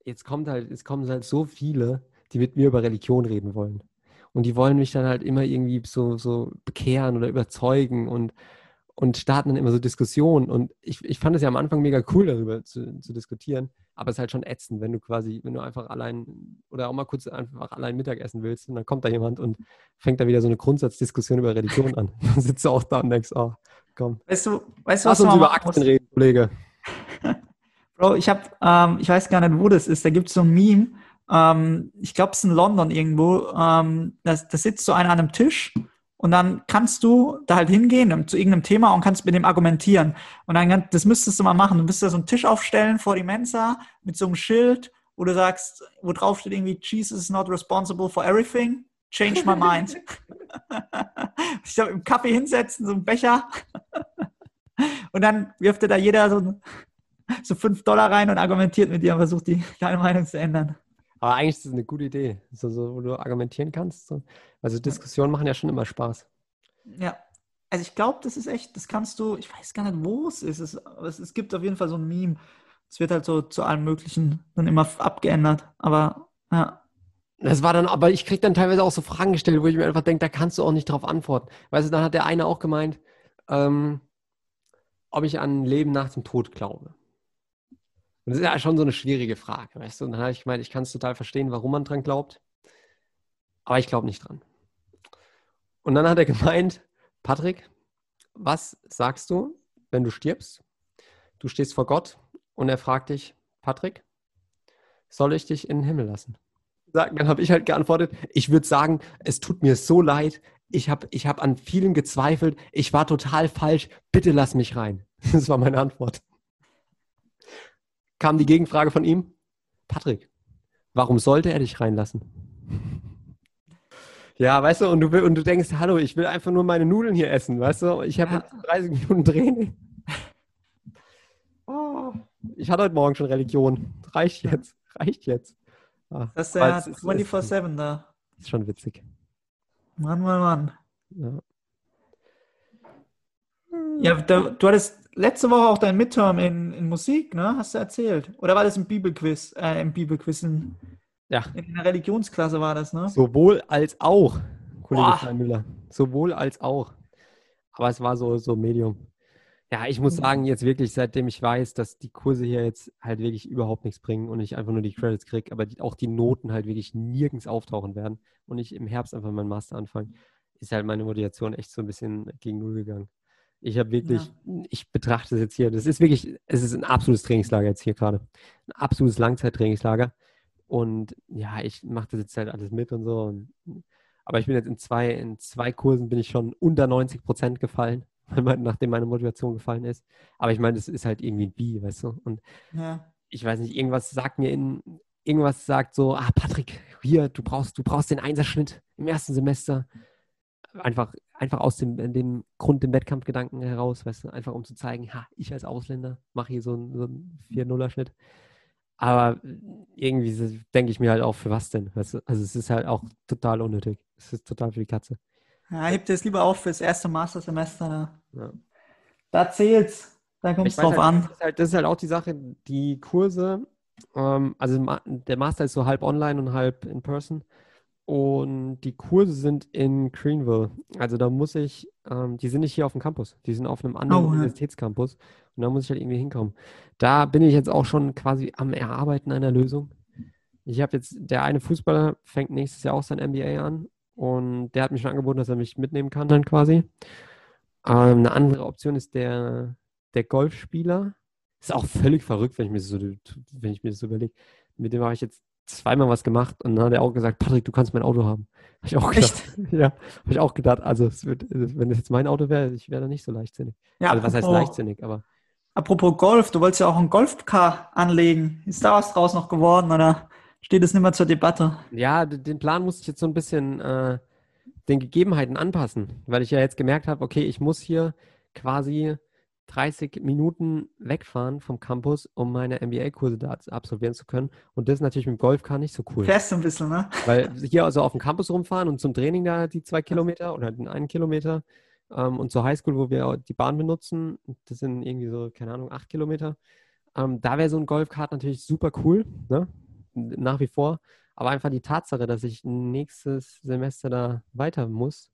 jetzt kommt halt, es kommen halt so viele, die mit mir über Religion reden wollen. Und die wollen mich dann halt immer irgendwie so, so bekehren oder überzeugen und und starten dann immer so Diskussionen. Und ich, ich fand es ja am Anfang mega cool, darüber zu, zu diskutieren. Aber es ist halt schon ätzend, wenn du quasi, wenn du einfach allein oder auch mal kurz einfach allein Mittag essen willst und dann kommt da jemand und fängt da wieder so eine Grundsatzdiskussion über Religion an. Dann sitzt du auch da und denkst, oh, komm. Weißt du, weißt du Lass uns über Aktien reden, Kollege. Bro, ich habe, ähm, ich weiß gar nicht, wo das ist. Da gibt es so ein Meme. Ähm, ich glaube, es ist in London irgendwo. Ähm, da, da sitzt so einer an einem Tisch und dann kannst du da halt hingehen zu irgendeinem Thema und kannst mit dem argumentieren. Und dann, das müsstest du mal machen. Du müsstest da so einen Tisch aufstellen vor die Mensa mit so einem Schild, wo du sagst, wo drauf steht irgendwie, Jesus is not responsible for everything. Change my mind. ich glaube, im Kaffee hinsetzen, so einen Becher. und dann wirft dir da jeder so, so fünf Dollar rein und argumentiert mit dir und versucht, die, deine Meinung zu ändern. Aber eigentlich ist das eine gute Idee, so, so, wo du argumentieren kannst. So. Also Diskussionen machen ja schon immer Spaß. Ja, also ich glaube, das ist echt, das kannst du, ich weiß gar nicht, wo es ist, es, aber es, es gibt auf jeden Fall so ein Meme. Es wird halt so zu allem Möglichen dann immer abgeändert. Aber ja. Das war dann, aber ich kriege dann teilweise auch so Fragen gestellt, wo ich mir einfach denke, da kannst du auch nicht drauf antworten. Weißt du, dann hat der eine auch gemeint, ähm, ob ich an Leben nach dem Tod glaube. Und das ist ja schon so eine schwierige Frage, weißt du? Und dann habe ich gemeint, ich kann es total verstehen, warum man dran glaubt, aber ich glaube nicht dran. Und dann hat er gemeint, Patrick, was sagst du, wenn du stirbst? Du stehst vor Gott und er fragt dich, Patrick, soll ich dich in den Himmel lassen? Dann habe ich halt geantwortet, ich würde sagen, es tut mir so leid, ich habe ich hab an vielen gezweifelt. Ich war total falsch. Bitte lass mich rein. Das war meine Antwort. Kam die Gegenfrage von ihm. Patrick, warum sollte er dich reinlassen? Ja, weißt du, und du, und du denkst, hallo, ich will einfach nur meine Nudeln hier essen, weißt du? Ich habe ja. 30 Minuten Training. Oh, ich hatte heute Morgen schon Religion. Reicht jetzt, reicht jetzt. Ah, das ist ja 24-7 da. Ist schon witzig. Mann, Mann, Mann. Ja. Ja, da, du hattest letzte Woche auch dein Midterm in, in Musik, ne? Hast du erzählt? Oder war das im Bibelquiz? Äh, im Bibelquiz in, ja. in der Religionsklasse war das, ne? Sowohl als auch, Kollege Müller. Sowohl als auch. Aber es war so, so Medium. Ja, ich muss sagen, jetzt wirklich, seitdem ich weiß, dass die Kurse hier jetzt halt wirklich überhaupt nichts bringen und ich einfach nur die Credits kriege, aber die, auch die Noten halt wirklich nirgends auftauchen werden und ich im Herbst einfach meinen Master anfange, ist halt meine Motivation echt so ein bisschen gegen Null gegangen. Ich habe wirklich, ja. ich betrachte es jetzt hier, das ist wirklich, es ist ein absolutes Trainingslager jetzt hier gerade. Ein absolutes Langzeittrainingslager. Und ja, ich mache das jetzt halt alles mit und so. Und, aber ich bin jetzt in zwei, in zwei Kursen bin ich schon unter 90 Prozent gefallen, nachdem meine Motivation gefallen ist. Aber ich meine, das ist halt irgendwie ein B, weißt du? Und ja. ich weiß nicht, irgendwas sagt mir in, irgendwas sagt so, ah, Patrick, hier, du brauchst, du brauchst den Einserschnitt im ersten Semester einfach, einfach aus dem, dem Grund, dem Wettkampfgedanken heraus, weißt du, einfach um zu zeigen, ha, ich als Ausländer mache hier so einen, so einen 4-0er-Schnitt. Aber irgendwie denke ich mir halt auch, für was denn? Weißt du? Also es ist halt auch total unnötig. Es ist total für die Katze. Ja, hebt es lieber auf fürs erste Mastersemester. Ja. Da zählt's. Da kommt es drauf halt, an. Das ist, halt, das ist, halt, auch die Sache, die Kurse, ähm, also der Master ist so halb online und halb in person. Und die Kurse sind in Greenville. Also da muss ich, ähm, die sind nicht hier auf dem Campus, die sind auf einem anderen oh, Universitätscampus. Und da muss ich halt irgendwie hinkommen. Da bin ich jetzt auch schon quasi am Erarbeiten einer Lösung. Ich habe jetzt, der eine Fußballer fängt nächstes Jahr auch sein MBA an und der hat mir schon angeboten, dass er mich mitnehmen kann dann quasi. Ähm, eine andere Option ist der, der Golfspieler. Ist auch völlig verrückt, wenn ich mir das so, wenn ich mir das so überlege. Mit dem habe ich jetzt zweimal was gemacht und dann hat er auch gesagt, Patrick, du kannst mein Auto haben. Habe ich auch gedacht. Echt? Ja, habe ich auch gedacht. Also wird, wenn das jetzt mein Auto wäre, ich wäre da nicht so leichtsinnig. Ja, also was heißt leichtsinnig, aber. Apropos Golf, du wolltest ja auch ein Golfcar anlegen. Ist da was draus noch geworden oder steht es nicht mehr zur Debatte? Ja, den Plan musste ich jetzt so ein bisschen äh, den Gegebenheiten anpassen, weil ich ja jetzt gemerkt habe, okay, ich muss hier quasi 30 Minuten wegfahren vom Campus, um meine MBA-Kurse da absolvieren zu können. Und das ist natürlich mit dem Golfcar nicht so cool. Fährst du ein bisschen, ne? Weil hier also auf dem Campus rumfahren und zum Training da die zwei Kilometer oder den einen Kilometer ähm, und zur Highschool, wo wir die Bahn benutzen, das sind irgendwie so, keine Ahnung, acht Kilometer. Ähm, da wäre so ein Golfkart natürlich super cool, ne? Nach wie vor. Aber einfach die Tatsache, dass ich nächstes Semester da weiter muss,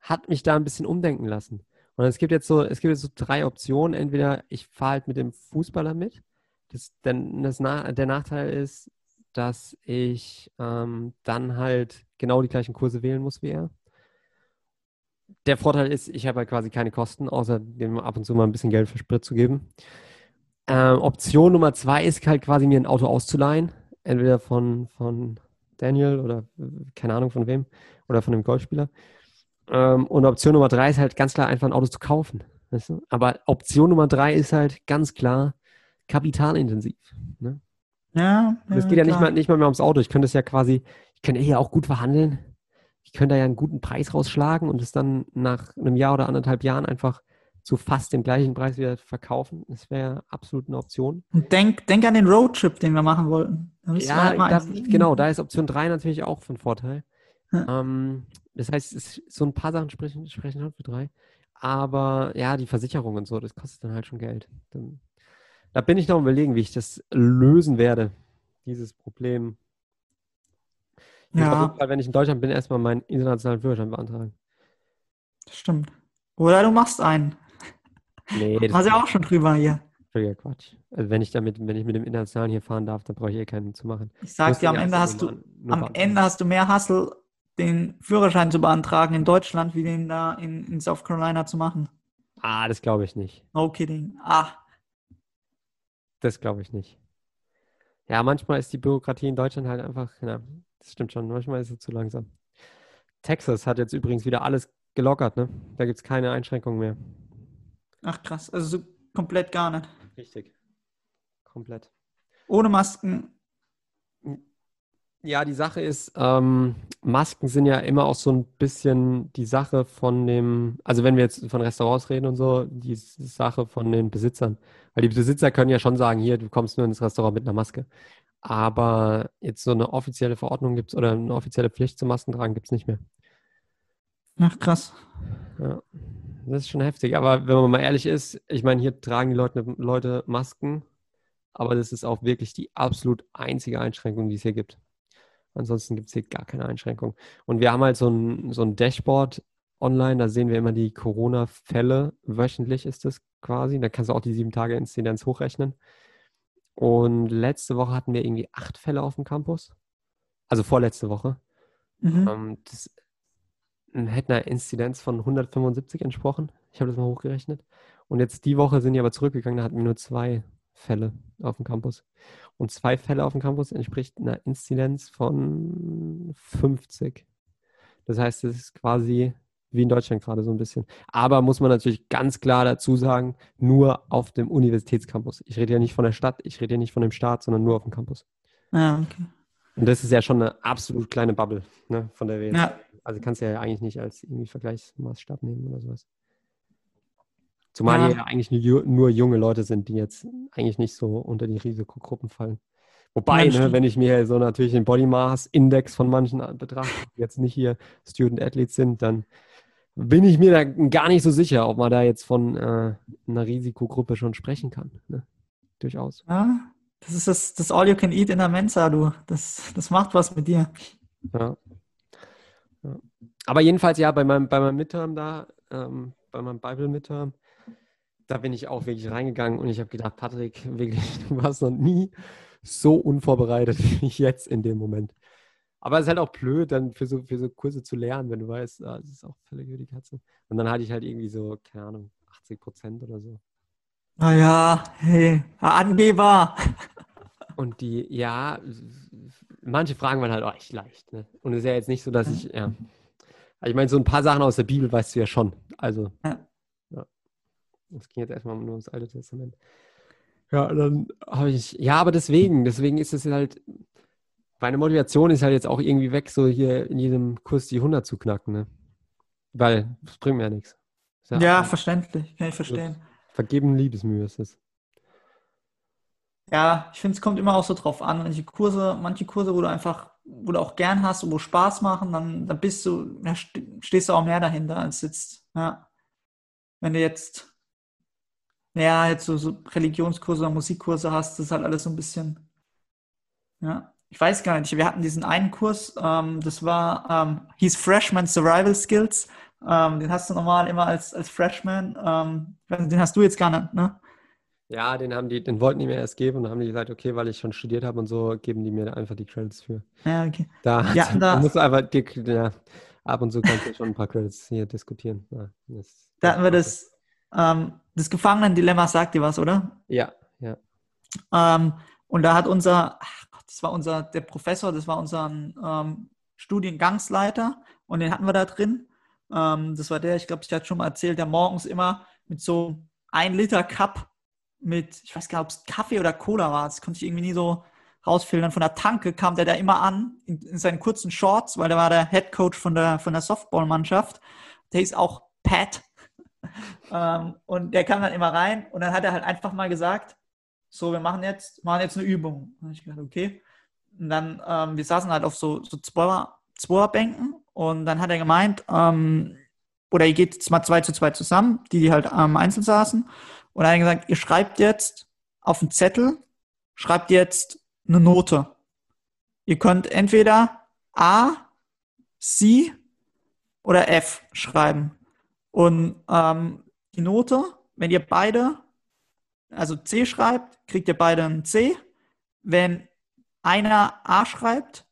hat mich da ein bisschen umdenken lassen. Und es gibt jetzt so, es gibt jetzt so drei Optionen. Entweder ich fahre halt mit dem Fußballer mit. Das, denn das der Nachteil ist, dass ich ähm, dann halt genau die gleichen Kurse wählen muss wie er. Der Vorteil ist, ich habe halt quasi keine Kosten, außer dem ab und zu mal ein bisschen Geld für Sprit zu geben. Ähm, Option Nummer zwei ist halt quasi mir ein Auto auszuleihen. Entweder von, von Daniel oder keine Ahnung von wem oder von dem Golfspieler. Ähm, und Option Nummer drei ist halt ganz klar einfach ein Auto zu kaufen. Weißt du? Aber Option Nummer drei ist halt ganz klar kapitalintensiv. Ne? Ja. Es geht ja nicht mal, nicht mal mehr ums Auto. Ich könnte es ja quasi, ich könnte hier auch gut verhandeln. Ich könnte da ja einen guten Preis rausschlagen und es dann nach einem Jahr oder anderthalb Jahren einfach zu fast dem gleichen Preis wieder verkaufen. Das wäre absolut eine Option. Und denk, denk an den Roadtrip, den wir machen wollten. Ja, halt da, genau, da ist Option 3 natürlich auch von Vorteil. Ja. Ähm, das heißt, es, so ein paar Sachen sprechen, sprechen halt für drei. Aber ja, die Versicherung und so, das kostet dann halt schon Geld. Dann, da bin ich noch überlegen, wie ich das lösen werde, dieses Problem. Ich ja. auf jeden Fall, wenn ich in Deutschland bin, erstmal meinen internationalen Führerschein beantragen. Das stimmt. Oder du machst einen. Nee, das Hast ja auch schon drüber hier. Völliger Quatsch. Also wenn ich damit, wenn ich mit dem Internationalen hier fahren darf, dann brauche ich eh keinen zu machen. Ich sag dir, am Ende hast du, am Ende hast du mehr Hassel den Führerschein zu beantragen in Deutschland, wie den da in, in South Carolina zu machen. Ah, das glaube ich nicht. No kidding. Ah. Das glaube ich nicht. Ja, manchmal ist die Bürokratie in Deutschland halt einfach, ja, das stimmt schon, manchmal ist sie zu langsam. Texas hat jetzt übrigens wieder alles gelockert, ne? Da gibt es keine Einschränkungen mehr. Ach krass, also so komplett gar nicht. Richtig. Komplett. Ohne Masken. Ja, die Sache ist, ähm, Masken sind ja immer auch so ein bisschen die Sache von dem, also wenn wir jetzt von Restaurants reden und so, die Sache von den Besitzern. Weil die Besitzer können ja schon sagen, hier, du kommst nur ins Restaurant mit einer Maske. Aber jetzt so eine offizielle Verordnung gibt es oder eine offizielle Pflicht zum Maskentragen gibt es nicht mehr. Ach, krass. Ja, das ist schon heftig. Aber wenn man mal ehrlich ist, ich meine, hier tragen die Leute, Leute Masken, aber das ist auch wirklich die absolut einzige Einschränkung, die es hier gibt. Ansonsten gibt es hier gar keine Einschränkung. Und wir haben halt so ein, so ein Dashboard online, da sehen wir immer die Corona-Fälle. Wöchentlich ist das quasi. Da kannst du auch die sieben Tage Inzidenz hochrechnen. Und letzte Woche hatten wir irgendwie acht Fälle auf dem Campus. Also vorletzte Woche. Mhm. Ähm, das hätte einer Inzidenz von 175 entsprochen. Ich habe das mal hochgerechnet. Und jetzt die Woche sind die aber zurückgegangen, da hatten wir nur zwei Fälle auf dem Campus. Und zwei Fälle auf dem Campus entspricht einer Inzidenz von 50. Das heißt, es ist quasi wie in Deutschland gerade so ein bisschen. Aber muss man natürlich ganz klar dazu sagen, nur auf dem Universitätscampus. Ich rede ja nicht von der Stadt, ich rede ja nicht von dem Staat, sondern nur auf dem Campus. Ah, okay. Und das ist ja schon eine absolut kleine Bubble, ne, von der wir jetzt. Ja. Also kannst du ja eigentlich nicht als irgendwie Vergleichsmaßstab nehmen oder sowas. Zumal ja. hier ja eigentlich nur, nur, junge Leute sind, die jetzt eigentlich nicht so unter die Risikogruppen fallen. Wobei, ne, wenn ich mir so natürlich den Body Mass Index von manchen betrachte, die jetzt nicht hier Student Athletes sind, dann bin ich mir da gar nicht so sicher, ob man da jetzt von äh, einer Risikogruppe schon sprechen kann. Ne? Durchaus. Ja, das ist das, das All You Can Eat in der Mensa, du. Das, das macht was mit dir. Ja. ja. Aber jedenfalls, ja, bei meinem, bei meinem Midterm da, ähm, bei meinem Bible Midterm, da bin ich auch wirklich reingegangen und ich habe gedacht, Patrick, wirklich, du warst noch nie so unvorbereitet wie jetzt in dem Moment. Aber es ist halt auch blöd, dann für so, für so Kurse zu lernen, wenn du weißt, ah, das ist auch völlig über die Katze. Und dann hatte ich halt irgendwie so, keine Ahnung, 80 Prozent oder so. Naja, hey, Angeber. Und die, ja, manche Fragen waren halt auch echt leicht. Ne? Und es ist ja jetzt nicht so, dass ich, ja. Also ich meine, so ein paar Sachen aus der Bibel weißt du ja schon. Also, ja. ja. Das ging jetzt erstmal nur ums Alte Testament. Ja, dann habe ich, ja, aber deswegen, deswegen ist es halt, meine Motivation ist halt jetzt auch irgendwie weg, so hier in jedem Kurs die 100 zu knacken, ne? Weil das bringt mir ja nichts. Ja, ja verständlich, kann ich verstehen. Vergeben Liebesmühe ist es. Ja, ich finde, es kommt immer auch so drauf an. Manche Kurse, manche Kurse, wo du einfach, wo du auch gern hast und wo Spaß machen, dann, dann bist du, ja, stehst du auch mehr dahinter als jetzt, ja. Wenn du jetzt, ja, jetzt so, so Religionskurse oder Musikkurse hast, das ist halt alles so ein bisschen, ja ich weiß gar nicht, wir hatten diesen einen Kurs, ähm, das war, ähm, hieß Freshman Survival Skills. Ähm, den hast du normal immer als, als Freshman. Ähm, den hast du jetzt gar nicht, ne? Ja, den haben die, den wollten die mir erst geben und dann haben die gesagt, okay, weil ich schon studiert habe und so, geben die mir einfach die Credits für. Ja, okay. Da, ja, da, musst du einfach, die, ja, ab und zu kannst du schon ein paar Credits hier diskutieren. Ja, da hatten wir das, ähm, das Gefangenen-Dilemma, sagt dir was, oder? Ja, ja. Ähm, und da hat unser, ach das war unser, der Professor, das war unser ähm, Studiengangsleiter und den hatten wir da drin. Ähm, das war der, ich glaube, ich hatte schon mal erzählt, der morgens immer mit so ein Liter Cup mit, ich weiß gar nicht, ob es Kaffee oder Cola war, das konnte ich irgendwie nie so rausfiltern. Von der Tanke kam der da immer an, in, in seinen kurzen Shorts, weil der war der Head Coach von der, von der Softballmannschaft. Der hieß auch Pat. Ähm, und der kam dann immer rein und dann hat er halt einfach mal gesagt, so, wir machen jetzt, machen jetzt eine Übung. Und ich gedacht, okay. Und dann, ähm, wir saßen halt auf so, so Zweier-Bänken und dann hat er gemeint, ähm, oder ihr geht jetzt mal zwei zu zwei zusammen, die, die halt ähm, einzeln saßen. Und er hat gesagt, ihr schreibt jetzt auf einen Zettel, schreibt jetzt eine Note. Ihr könnt entweder A, C oder F schreiben. Und ähm, die Note, wenn ihr beide also C schreibt, kriegt ihr beide ein C. Wenn einer A schreibt,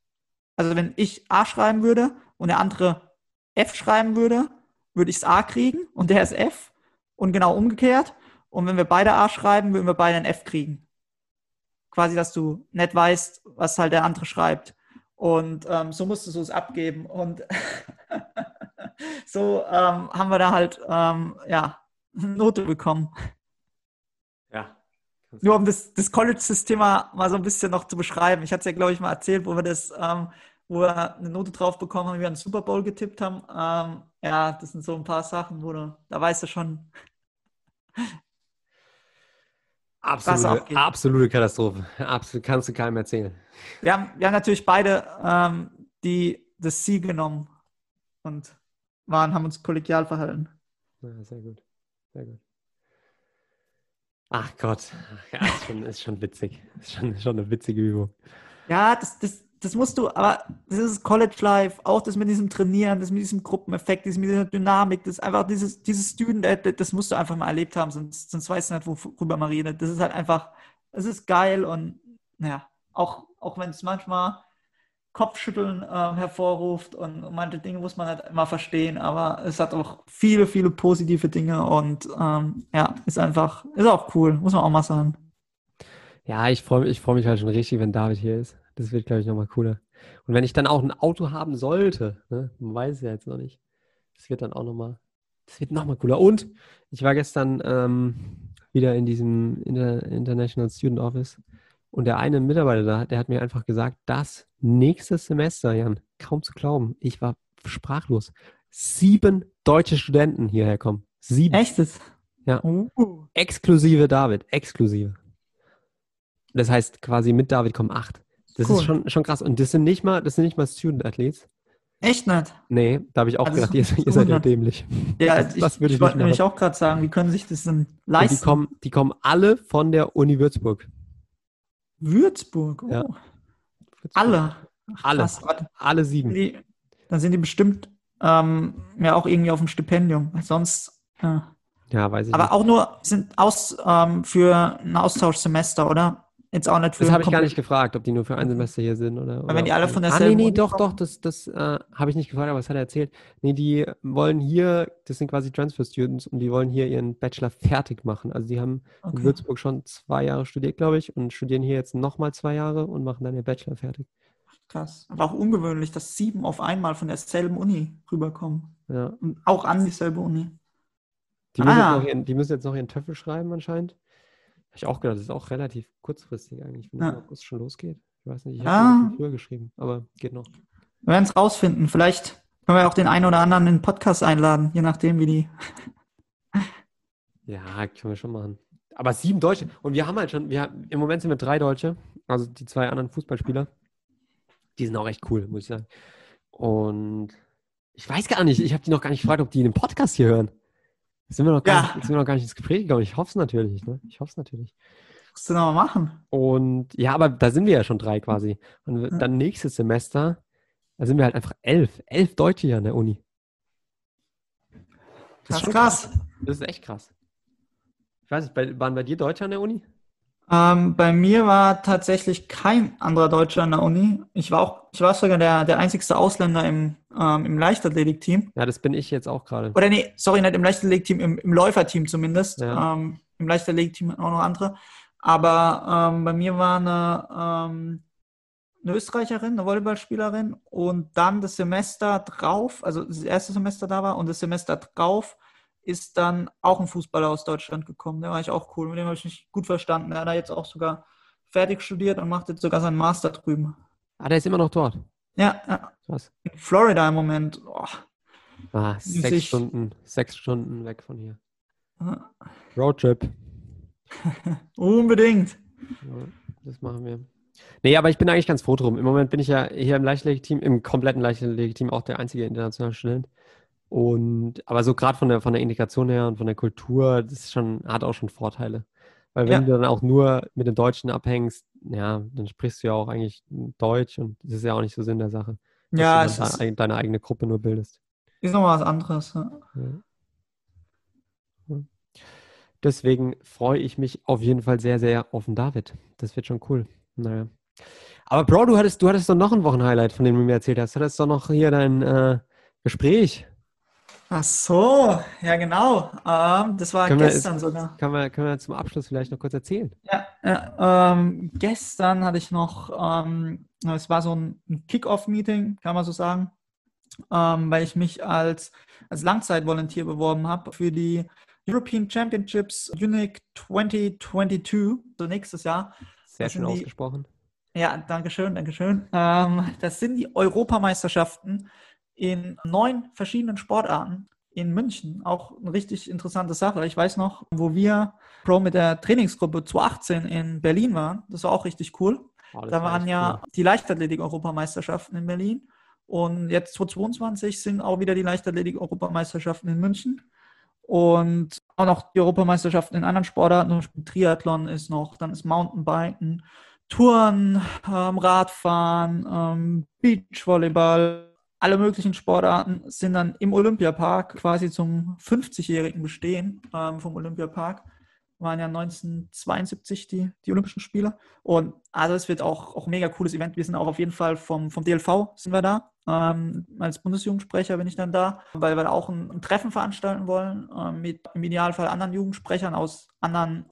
also wenn ich A schreiben würde und der andere F schreiben würde, würde ich es A kriegen und der ist F. Und genau umgekehrt. Und wenn wir beide A schreiben, würden wir beide ein F kriegen. Quasi, dass du nicht weißt, was halt der andere schreibt. Und ähm, so musst du es abgeben. Und so ähm, haben wir da halt ähm, ja, eine Note bekommen. Ja. Nur um das, das College-System mal so ein bisschen noch zu beschreiben. Ich hatte es ja, glaube ich, mal erzählt, wo wir das, ähm, wo wir eine Note drauf bekommen haben, wie wir einen Super Bowl getippt haben. Ähm, ja, das sind so ein paar Sachen, wo du, da weißt du schon. Absolute, absolute Katastrophe. Absolut, kannst du keinem erzählen. Wir haben, wir haben natürlich beide ähm, die, das C genommen und waren, haben uns kollegial verhalten. Ja, sehr gut. Sehr gut. Ach Gott, ja, ist, schon, ist schon witzig. Ist schon, schon eine witzige Übung. Ja, das, das, das musst du, aber das ist College Life, auch das mit diesem Trainieren, das mit diesem Gruppeneffekt, das mit dieser Dynamik, das ist einfach dieses, dieses Student, das musst du einfach mal erlebt haben, sonst, sonst weißt du nicht, worüber man redet. Das ist halt einfach, es ist geil und ja, auch, auch wenn es manchmal Kopfschütteln äh, hervorruft und, manche Dinge muss man halt immer verstehen, aber es hat auch viele, viele positive Dinge und ähm, ja, ist einfach, ist auch cool, muss man auch mal sagen. Ja, ich freue ich freu mich halt schon richtig, wenn David hier ist. Das wird, glaube ich, nochmal cooler. Und wenn ich dann auch ein Auto haben sollte, ne, man weiß es ja jetzt noch nicht, das wird dann auch nochmal, das wird nochmal cooler. Und ich war gestern ähm, wieder in diesem Inter International Student Office und der eine Mitarbeiter da, der hat mir einfach gesagt, das nächste Semester, Jan, kaum zu glauben, ich war sprachlos. Sieben deutsche Studenten hierher kommen. Sieben. Echtes? Ja. Uh. Exklusive David, exklusive. Das heißt, quasi mit David kommen acht. Das cool. ist schon, schon krass. Und das sind nicht mal, das sind nicht mal Student Athletes. Echt nicht? Nee, da habe ich auch also gedacht, ihr, ihr seid ja dämlich. Ja, das, das ich, ich wollte nämlich auch gerade sagen, wie können sich das denn leisten? die kommen, die kommen alle von der Uni Würzburg. Würzburg. Oh. Ja. Würzburg. Alle. Ach, alle. Alle sieben. Die, dann sind die bestimmt ähm, ja auch irgendwie auf dem Stipendium. Weil sonst. Ja, ja weiß ich Aber nicht. auch nur sind aus ähm, für ein Austauschsemester, oder? Jetzt auch nicht für Das habe ich gar nicht gefragt, ob die nur für ein Semester hier sind oder. Weil wenn die alle von derselben. Ah, nee, nee, doch, doch, das, das äh, habe ich nicht gefragt, aber das hat er erzählt. Nee, die wollen hier, das sind quasi Transfer Students und die wollen hier ihren Bachelor fertig machen. Also die haben okay. in Würzburg schon zwei Jahre studiert, glaube ich, und studieren hier jetzt nochmal zwei Jahre und machen dann ihr Bachelor fertig. Krass. Aber auch ungewöhnlich, dass sieben auf einmal von derselben Uni rüberkommen. Ja. Und auch an dieselbe Uni. Die müssen, ah. ihren, die müssen jetzt noch ihren Töffel schreiben anscheinend. Habe ich auch gedacht, das ist auch relativ kurzfristig eigentlich, wenn ja. August schon losgeht. Ich weiß nicht, ich habe ah. früher geschrieben, aber geht noch. Wir werden es rausfinden. Vielleicht können wir auch den einen oder anderen in den Podcast einladen, je nachdem, wie die. ja, können wir schon machen. Aber sieben Deutsche. Und wir haben halt schon, wir, im Moment sind wir drei Deutsche, also die zwei anderen Fußballspieler. Die sind auch echt cool, muss ich sagen. Und ich weiß gar nicht, ich habe die noch gar nicht gefragt, ob die den Podcast hier hören. Sind wir noch gar, ja. nicht, sind wir noch gar nicht ins Gespräch gekommen. Ich hoffe es natürlich. Ne? Ich hoffe es natürlich. Musst du noch mal machen. Und ja, aber da sind wir ja schon drei quasi. Und ja. dann nächstes Semester, da sind wir halt einfach elf. Elf Deutsche hier an der Uni. Das ist krass. krass. Das ist echt krass. Ich weiß nicht, bei, waren bei dir Deutsche an der Uni? Ähm, bei mir war tatsächlich kein anderer Deutscher an der Uni. Ich war auch, ich war sogar der, der einzigste Ausländer im, ähm, im Leichtathletikteam. Ja, das bin ich jetzt auch gerade. Oder nee, sorry, nicht im Leichtathletikteam, im, im Läuferteam zumindest. Ja. Ähm, Im Leichtathletikteam auch noch andere. Aber ähm, bei mir war eine, ähm, eine Österreicherin, eine Volleyballspielerin und dann das Semester drauf, also das erste Semester da war und das Semester drauf ist dann auch ein Fußballer aus Deutschland gekommen. Der war ich auch cool. Mit dem habe ich mich gut verstanden. Der hat da jetzt auch sogar fertig studiert und macht jetzt sogar seinen Master drüben. Ah, der ist immer noch dort. Ja, ja. Was? In Florida im Moment. Oh. Ah, sechs ich... Stunden, sechs Stunden weg von hier. Ja. Roadtrip. Unbedingt. Ja, das machen wir. Nee, aber ich bin eigentlich ganz froh drum. Im Moment bin ich ja hier im Leichtathletik-Team, im kompletten Leichtathletik-Team auch der einzige internationale Student. Und aber so gerade von der von der Integration her und von der Kultur, das ist schon, hat auch schon Vorteile. Weil wenn ja. du dann auch nur mit den Deutschen abhängst, ja, dann sprichst du ja auch eigentlich Deutsch und das ist ja auch nicht so Sinn der Sache. Ja, dass es du ist, deine eigene Gruppe nur bildest. Ist nochmal was anderes. Ja. Ja. Deswegen freue ich mich auf jeden Fall sehr, sehr auf den David. Das wird schon cool. Naja. Aber Bro, du hattest, du hattest doch noch ein Wochenhighlight, von dem du mir erzählt hast. Du hattest doch noch hier dein äh, Gespräch. Ach so, ja genau. Ähm, das war können gestern wir, sogar. Können wir, können wir zum Abschluss vielleicht noch kurz erzählen? Ja, ja ähm, gestern hatte ich noch, ähm, es war so ein Kick-Off-Meeting, kann man so sagen. ähm, weil ich mich als, als Langzeitvolontier beworben habe für die European Championships Unique 2022, so nächstes Jahr. Sehr schön die, ausgesprochen. Ja, danke schön, danke schön. Ähm, das sind die Europameisterschaften in neun verschiedenen Sportarten in München. Auch eine richtig interessante Sache. Ich weiß noch, wo wir Pro mit der Trainingsgruppe 2018 in Berlin waren. Das war auch richtig cool. Oh, da waren ja cool. die Leichtathletik-Europameisterschaften in Berlin. Und jetzt 2022 sind auch wieder die Leichtathletik-Europameisterschaften in München. Und auch noch die Europameisterschaften in anderen Sportarten. Triathlon ist noch, dann ist Mountainbiken, Touren, ähm, Radfahren, ähm, Beachvolleyball, alle möglichen Sportarten sind dann im Olympiapark quasi zum 50-jährigen Bestehen ähm, vom Olympiapark. Waren ja 1972 die, die Olympischen Spiele. Und also es wird auch, auch ein mega cooles Event. Wir sind auch auf jeden Fall vom, vom DLV sind wir da. Ähm, als Bundesjugendsprecher bin ich dann da, weil wir da auch ein, ein Treffen veranstalten wollen, äh, mit im Idealfall anderen Jugendsprechern aus anderen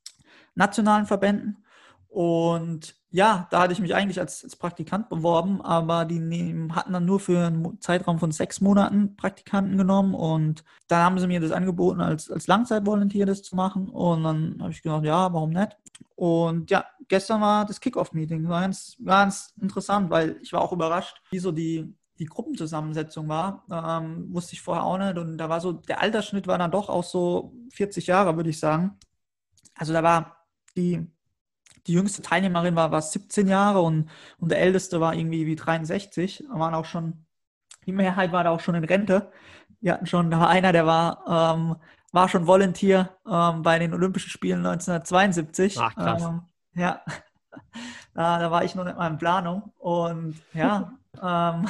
nationalen Verbänden. Und ja, da hatte ich mich eigentlich als, als Praktikant beworben, aber die nehmen, hatten dann nur für einen Zeitraum von sechs Monaten Praktikanten genommen und dann haben sie mir das angeboten, als, als Langzeitvolontier das zu machen und dann habe ich gedacht, ja, warum nicht? Und ja, gestern war das Kickoff-Meeting, war ganz, ganz interessant, weil ich war auch überrascht, wie so die, die Gruppenzusammensetzung war, ähm, wusste ich vorher auch nicht und da war so, der Altersschnitt war dann doch auch so 40 Jahre, würde ich sagen. Also da war die die jüngste Teilnehmerin war, war 17 Jahre und, und der älteste war irgendwie wie 63. Da waren auch schon, die Mehrheit war da auch schon in Rente. Wir hatten schon, da war einer, der war, ähm, war schon Volunteer ähm, bei den Olympischen Spielen 1972. Ach, krass. Ähm, ja, da, da, war ich noch nicht mal in Planung. Und ja, ähm,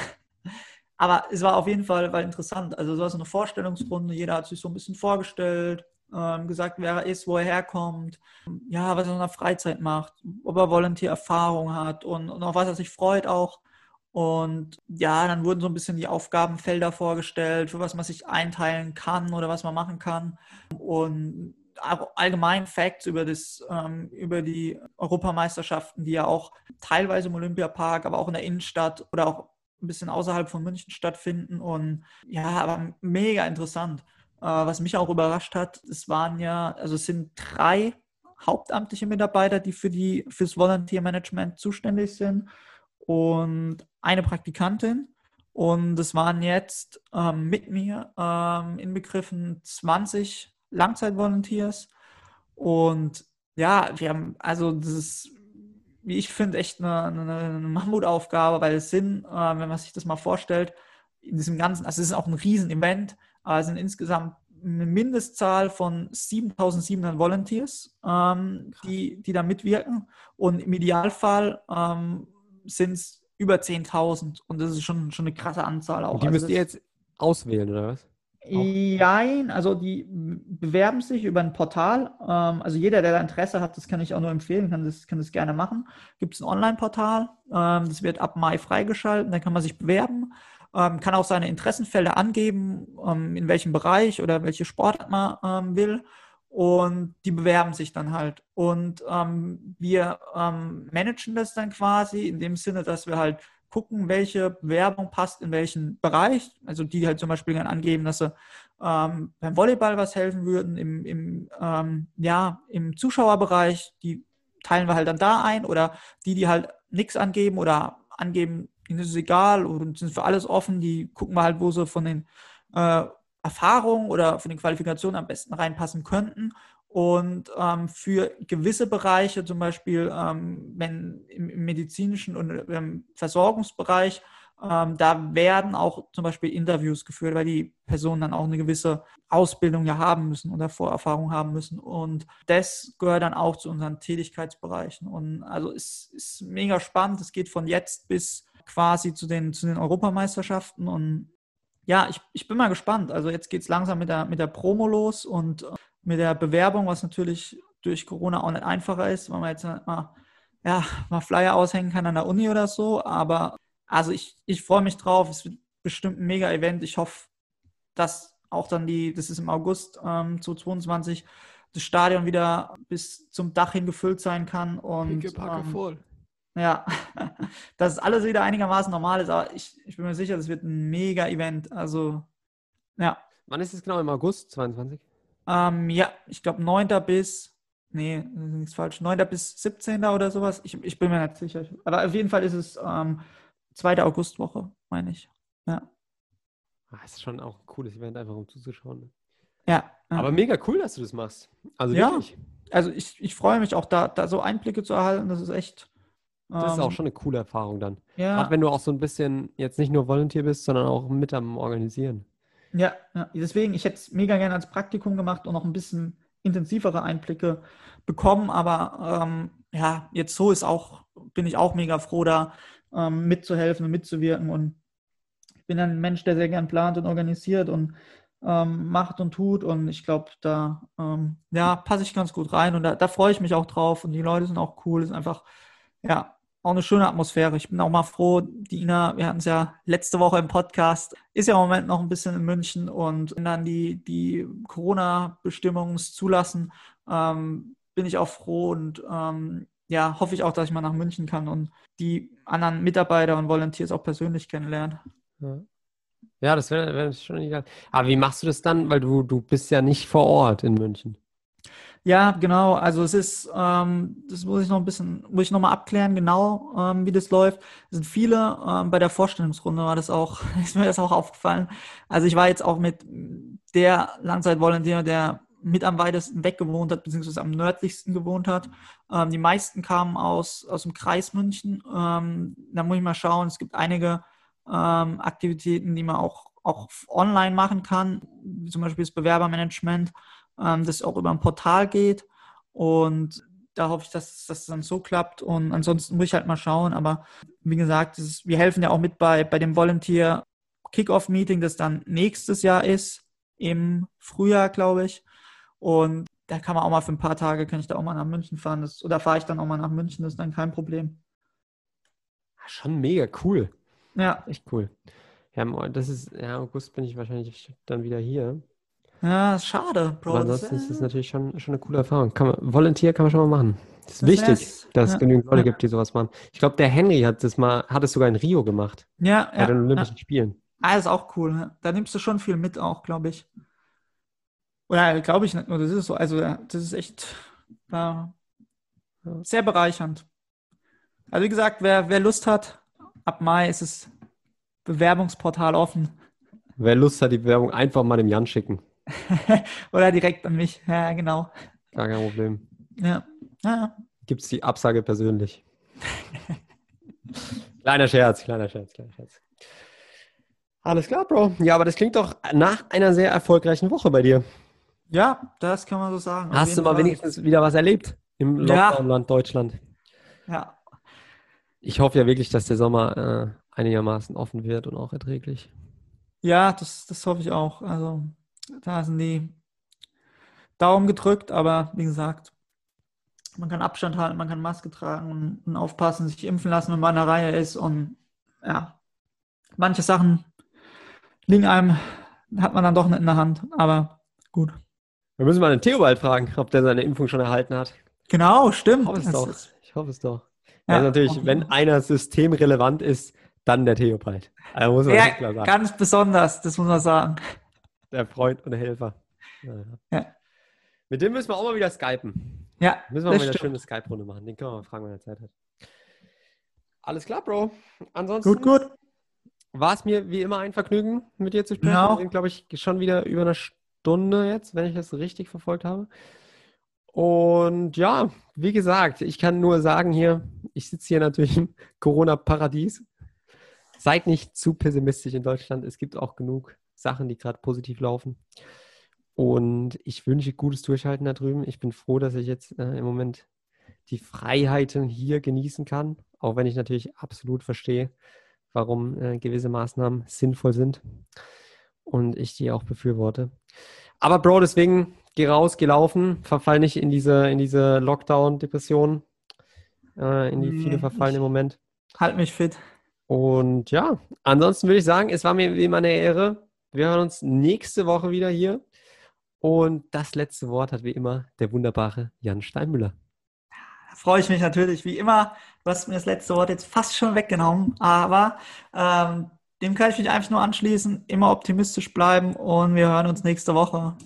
aber es war auf jeden Fall war interessant. Also es war so eine Vorstellungsrunde, jeder hat sich so ein bisschen vorgestellt, gesagt, wer er ist, wo er herkommt, ja, was er in der Freizeit macht, ob er Volunteer-Erfahrung hat und, und auf was er sich freut auch. Und ja, dann wurden so ein bisschen die Aufgabenfelder vorgestellt, für was man sich einteilen kann oder was man machen kann. Und allgemein Facts über, das, ähm, über die Europameisterschaften, die ja auch teilweise im Olympiapark, aber auch in der Innenstadt oder auch ein bisschen außerhalb von München stattfinden. Und ja, aber mega interessant. Äh, was mich auch überrascht hat, es waren ja, also es sind drei hauptamtliche Mitarbeiter, die für die fürs Volunteer Management zuständig sind und eine Praktikantin. Und es waren jetzt ähm, mit mir ähm, inbegriffen 20 Langzeitvolunteers. Und ja, wir haben, also das ist, wie ich finde, echt eine, eine, Mammutaufgabe, weil es sind, äh, wenn man sich das mal vorstellt, in diesem ganzen, also es ist auch ein Riesenevent, sind insgesamt eine Mindestzahl von 7700 Volunteers, ähm, die, die da mitwirken. Und im Idealfall ähm, sind es über 10.000. Und das ist schon, schon eine krasse Anzahl auch. Und die also müsst ihr jetzt auswählen, oder was? Nein, also die bewerben sich über ein Portal. Ähm, also jeder, der da Interesse hat, das kann ich auch nur empfehlen, kann das, kann das gerne machen. Gibt es ein Online-Portal, ähm, das wird ab Mai freigeschaltet, da kann man sich bewerben ähm, kann auch seine Interessenfelder angeben, ähm, in welchem Bereich oder welche Sportart man ähm, will. Und die bewerben sich dann halt. Und ähm, wir ähm, managen das dann quasi in dem Sinne, dass wir halt gucken, welche Bewerbung passt in welchen Bereich. Also die halt zum Beispiel dann angeben, dass sie ähm, beim Volleyball was helfen würden, im, im, ja, im Zuschauerbereich, die teilen wir halt dann da ein. Oder die, die halt nichts angeben oder angeben, ihnen ist es egal und sind für alles offen. Die gucken mal halt, wo sie von den äh, Erfahrungen oder von den Qualifikationen am besten reinpassen könnten. Und ähm, für gewisse Bereiche, zum Beispiel ähm, wenn im, medizinischen und im Versorgungsbereich, ähm, da werden auch zum Beispiel Interviews geführt, weil die Personen dann auch eine gewisse Ausbildung ja haben müssen oder Vorerfahrung haben müssen. Und das gehört dann auch zu unseren Tätigkeitsbereichen. Und also es ist mega spannend. Es geht von jetzt bis quasi zu den, zu den Europameisterschaften. Und ja, ich, ich bin mal gespannt. Also jetzt geht es langsam mit der, mit der Promo los und äh, mit der Bewerbung, was natürlich durch Corona auch nicht einfacher ist, weil man jetzt mal, ja, mal Flyer aushängen kann an der Uni oder so. Aber also ich, ich freue mich drauf. Es wird bestimmt ein Mega-Event. Ich hoffe, dass auch dann die, das ist im August ähm, 2022, das Stadion wieder bis zum Dach hin gefüllt sein kann. Und, ähm, voll. Ja, dass alles wieder einigermaßen normal ist. Aber ich, ich bin mir sicher, das wird ein mega Event. Also, ja. Wann ist es genau? Im August 22? Ähm, ja, ich glaube 9. bis, nee, nichts falsch, 9. bis 17. oder sowas. Ich, ich bin mir nicht sicher. Aber auf jeden Fall ist es ähm, 2. Augustwoche, meine ich. Ja. Ah, ist schon auch ein cooles Event, einfach um zuzuschauen. Ne? Ja. Aber mega cool, dass du das machst. Also ja. wirklich. Also ich, ich freue mich auch da, da so Einblicke zu erhalten. Das ist echt. Das ist ähm, auch schon eine coole Erfahrung dann. Ja, Gerade wenn du auch so ein bisschen jetzt nicht nur Volunteer bist, sondern auch mit am Organisieren. ja, ja, deswegen, ich hätte es mega gerne als Praktikum gemacht und noch ein bisschen intensivere Einblicke bekommen. Aber ähm, ja, jetzt so ist auch, bin ich auch mega froh, da ähm, mitzuhelfen und mitzuwirken. Und ich bin ein Mensch, der sehr gern plant und organisiert und ähm, macht und tut. Und ich glaube, da ähm, ja, passe ich ganz gut rein und da, da freue ich mich auch drauf. Und die Leute sind auch cool. Es ist einfach, ja, auch eine schöne Atmosphäre. Ich bin auch mal froh, die Ina, wir hatten es ja letzte Woche im Podcast, ist ja im Moment noch ein bisschen in München und wenn dann die, die Corona-Bestimmungen es zulassen, ähm, bin ich auch froh und ähm, ja, hoffe ich auch, dass ich mal nach München kann und die anderen Mitarbeiter und Volunteers auch persönlich kennenlernen. Ja, ja das wäre wär schon egal. Aber wie machst du das dann? Weil du, du bist ja nicht vor Ort in München. Ja, genau. Also es ist, ähm, das muss ich noch ein bisschen, muss ich noch mal abklären, genau, ähm, wie das läuft. Es sind viele, ähm, bei der Vorstellungsrunde war das auch, ist mir das auch aufgefallen. Also ich war jetzt auch mit der Langzeitvolontär, der mit am weitesten weg gewohnt hat, beziehungsweise am nördlichsten gewohnt hat. Ähm, die meisten kamen aus, aus dem Kreis München. Ähm, da muss ich mal schauen. Es gibt einige ähm, Aktivitäten, die man auch, auch online machen kann, wie zum Beispiel das Bewerbermanagement ähm, das auch über ein Portal geht. Und da hoffe ich, dass das dann so klappt. Und ansonsten muss ich halt mal schauen. Aber wie gesagt, ist, wir helfen ja auch mit bei, bei dem Volunteer Kickoff-Meeting, das dann nächstes Jahr ist, im Frühjahr, glaube ich. Und da kann man auch mal für ein paar Tage, kann ich da auch mal nach München fahren. Das, oder fahre ich dann auch mal nach München, das ist dann kein Problem. Schon mega cool. Ja. Echt cool. Ja, das ist, ja, August bin ich wahrscheinlich dann wieder hier. Ja, schade, Bro. Aber ansonsten ist das natürlich schon, schon eine coole Erfahrung. Kann man, Volunteer kann man schon mal machen. Das ist Das wichtig, wär's. dass es Ja. genügend Leute Ja. gibt, die sowas machen. Ich glaube, der Henry hat das mal, hat es sogar in Rio gemacht, Ja, bei ja. den ja. Olympischen Spielen. Ah, ist auch cool. Ne? Da nimmst du schon viel mit auch, glaube ich. Oder glaube ich nicht nur, das ist so. Also, ja, das ist echt ja, sehr bereichernd. Also, wie gesagt, wer, wer Lust hat, ab Mai ist das Bewerbungsportal offen. Wer Lust hat, die Bewerbung einfach mal dem Jan schicken. Oder direkt an mich. Ja, genau. Gar kein Problem. Ja. ja. Gibt es die Absage persönlich. kleiner Scherz, kleiner Scherz, kleiner Scherz. Alles klar, Bro. Ja, aber das klingt doch nach einer sehr erfolgreichen Woche bei dir. ja, das kann man so sagen. Hast du mal Fall. wenigstens wieder was erlebt im Ja. Lockdown-Land Deutschland? Ja. Ich hoffe ja wirklich, dass der Sommer äh, einigermaßen offen wird und auch erträglich. Ja, das, das hoffe ich auch. Also, da sind die Daumen gedrückt, aber wie gesagt, man kann Abstand halten, man kann Maske tragen und, und aufpassen, sich impfen lassen, wenn man in der Reihe ist. Und ja, manche Sachen liegen einem, hat man dann doch nicht in der Hand. Aber gut. Wir müssen mal den Theobald fragen, ob der seine Impfung schon erhalten hat. Genau, Ich stimmt. hoffe es Das doch. Ich hoffe es doch. Ja, also natürlich, wenn einer systemrelevant ist, dann der Theobald. Also muss man Ja, klar sagen. ganz besonders, das muss man sagen. Der Freund und der Helfer. Ja, ja. Mit dem müssen wir auch mal wieder skypen. Ja, Müssen wir mal wieder eine schöne Skype-Runde machen. Den können wir mal fragen, wenn er Zeit hat. Alles klar, Bro. Ansonsten Gut, gut. war es mir wie immer ein Vergnügen, mit dir zu sprechen. Auch. Wir sind, glaube ich, schon wieder über eine Stunde jetzt, wenn ich das richtig verfolgt habe. Und ja, wie gesagt, ich kann nur sagen hier, ich sitze hier natürlich im Corona-Paradies. Seid nicht zu pessimistisch in Deutschland. Es gibt auch genug Sachen, die gerade positiv laufen. Und ich wünsche gutes Durchhalten da drüben. Ich bin froh, dass ich jetzt äh, im Moment die Freiheiten hier genießen kann, auch wenn ich natürlich absolut verstehe, warum äh, gewisse Maßnahmen sinnvoll sind und ich die auch befürworte. Aber Bro, deswegen geh raus, geh laufen, verfall nicht in diese, in diese Lockdown-Depression, äh, in die viele Nee, verfallen ich- im Moment. Halt mich fit. Und ja, ansonsten würde ich sagen, es war mir wie immer eine Ehre. Wir hören uns nächste Woche wieder hier. Und das letzte Wort hat wie immer der wunderbare Jan Steinmüller. freue ich mich natürlich, wie immer. Du hast mir das letzte Wort jetzt fast schon weggenommen, aber ähm, dem kann ich mich einfach nur anschließen. Immer optimistisch bleiben und wir hören uns nächste Woche.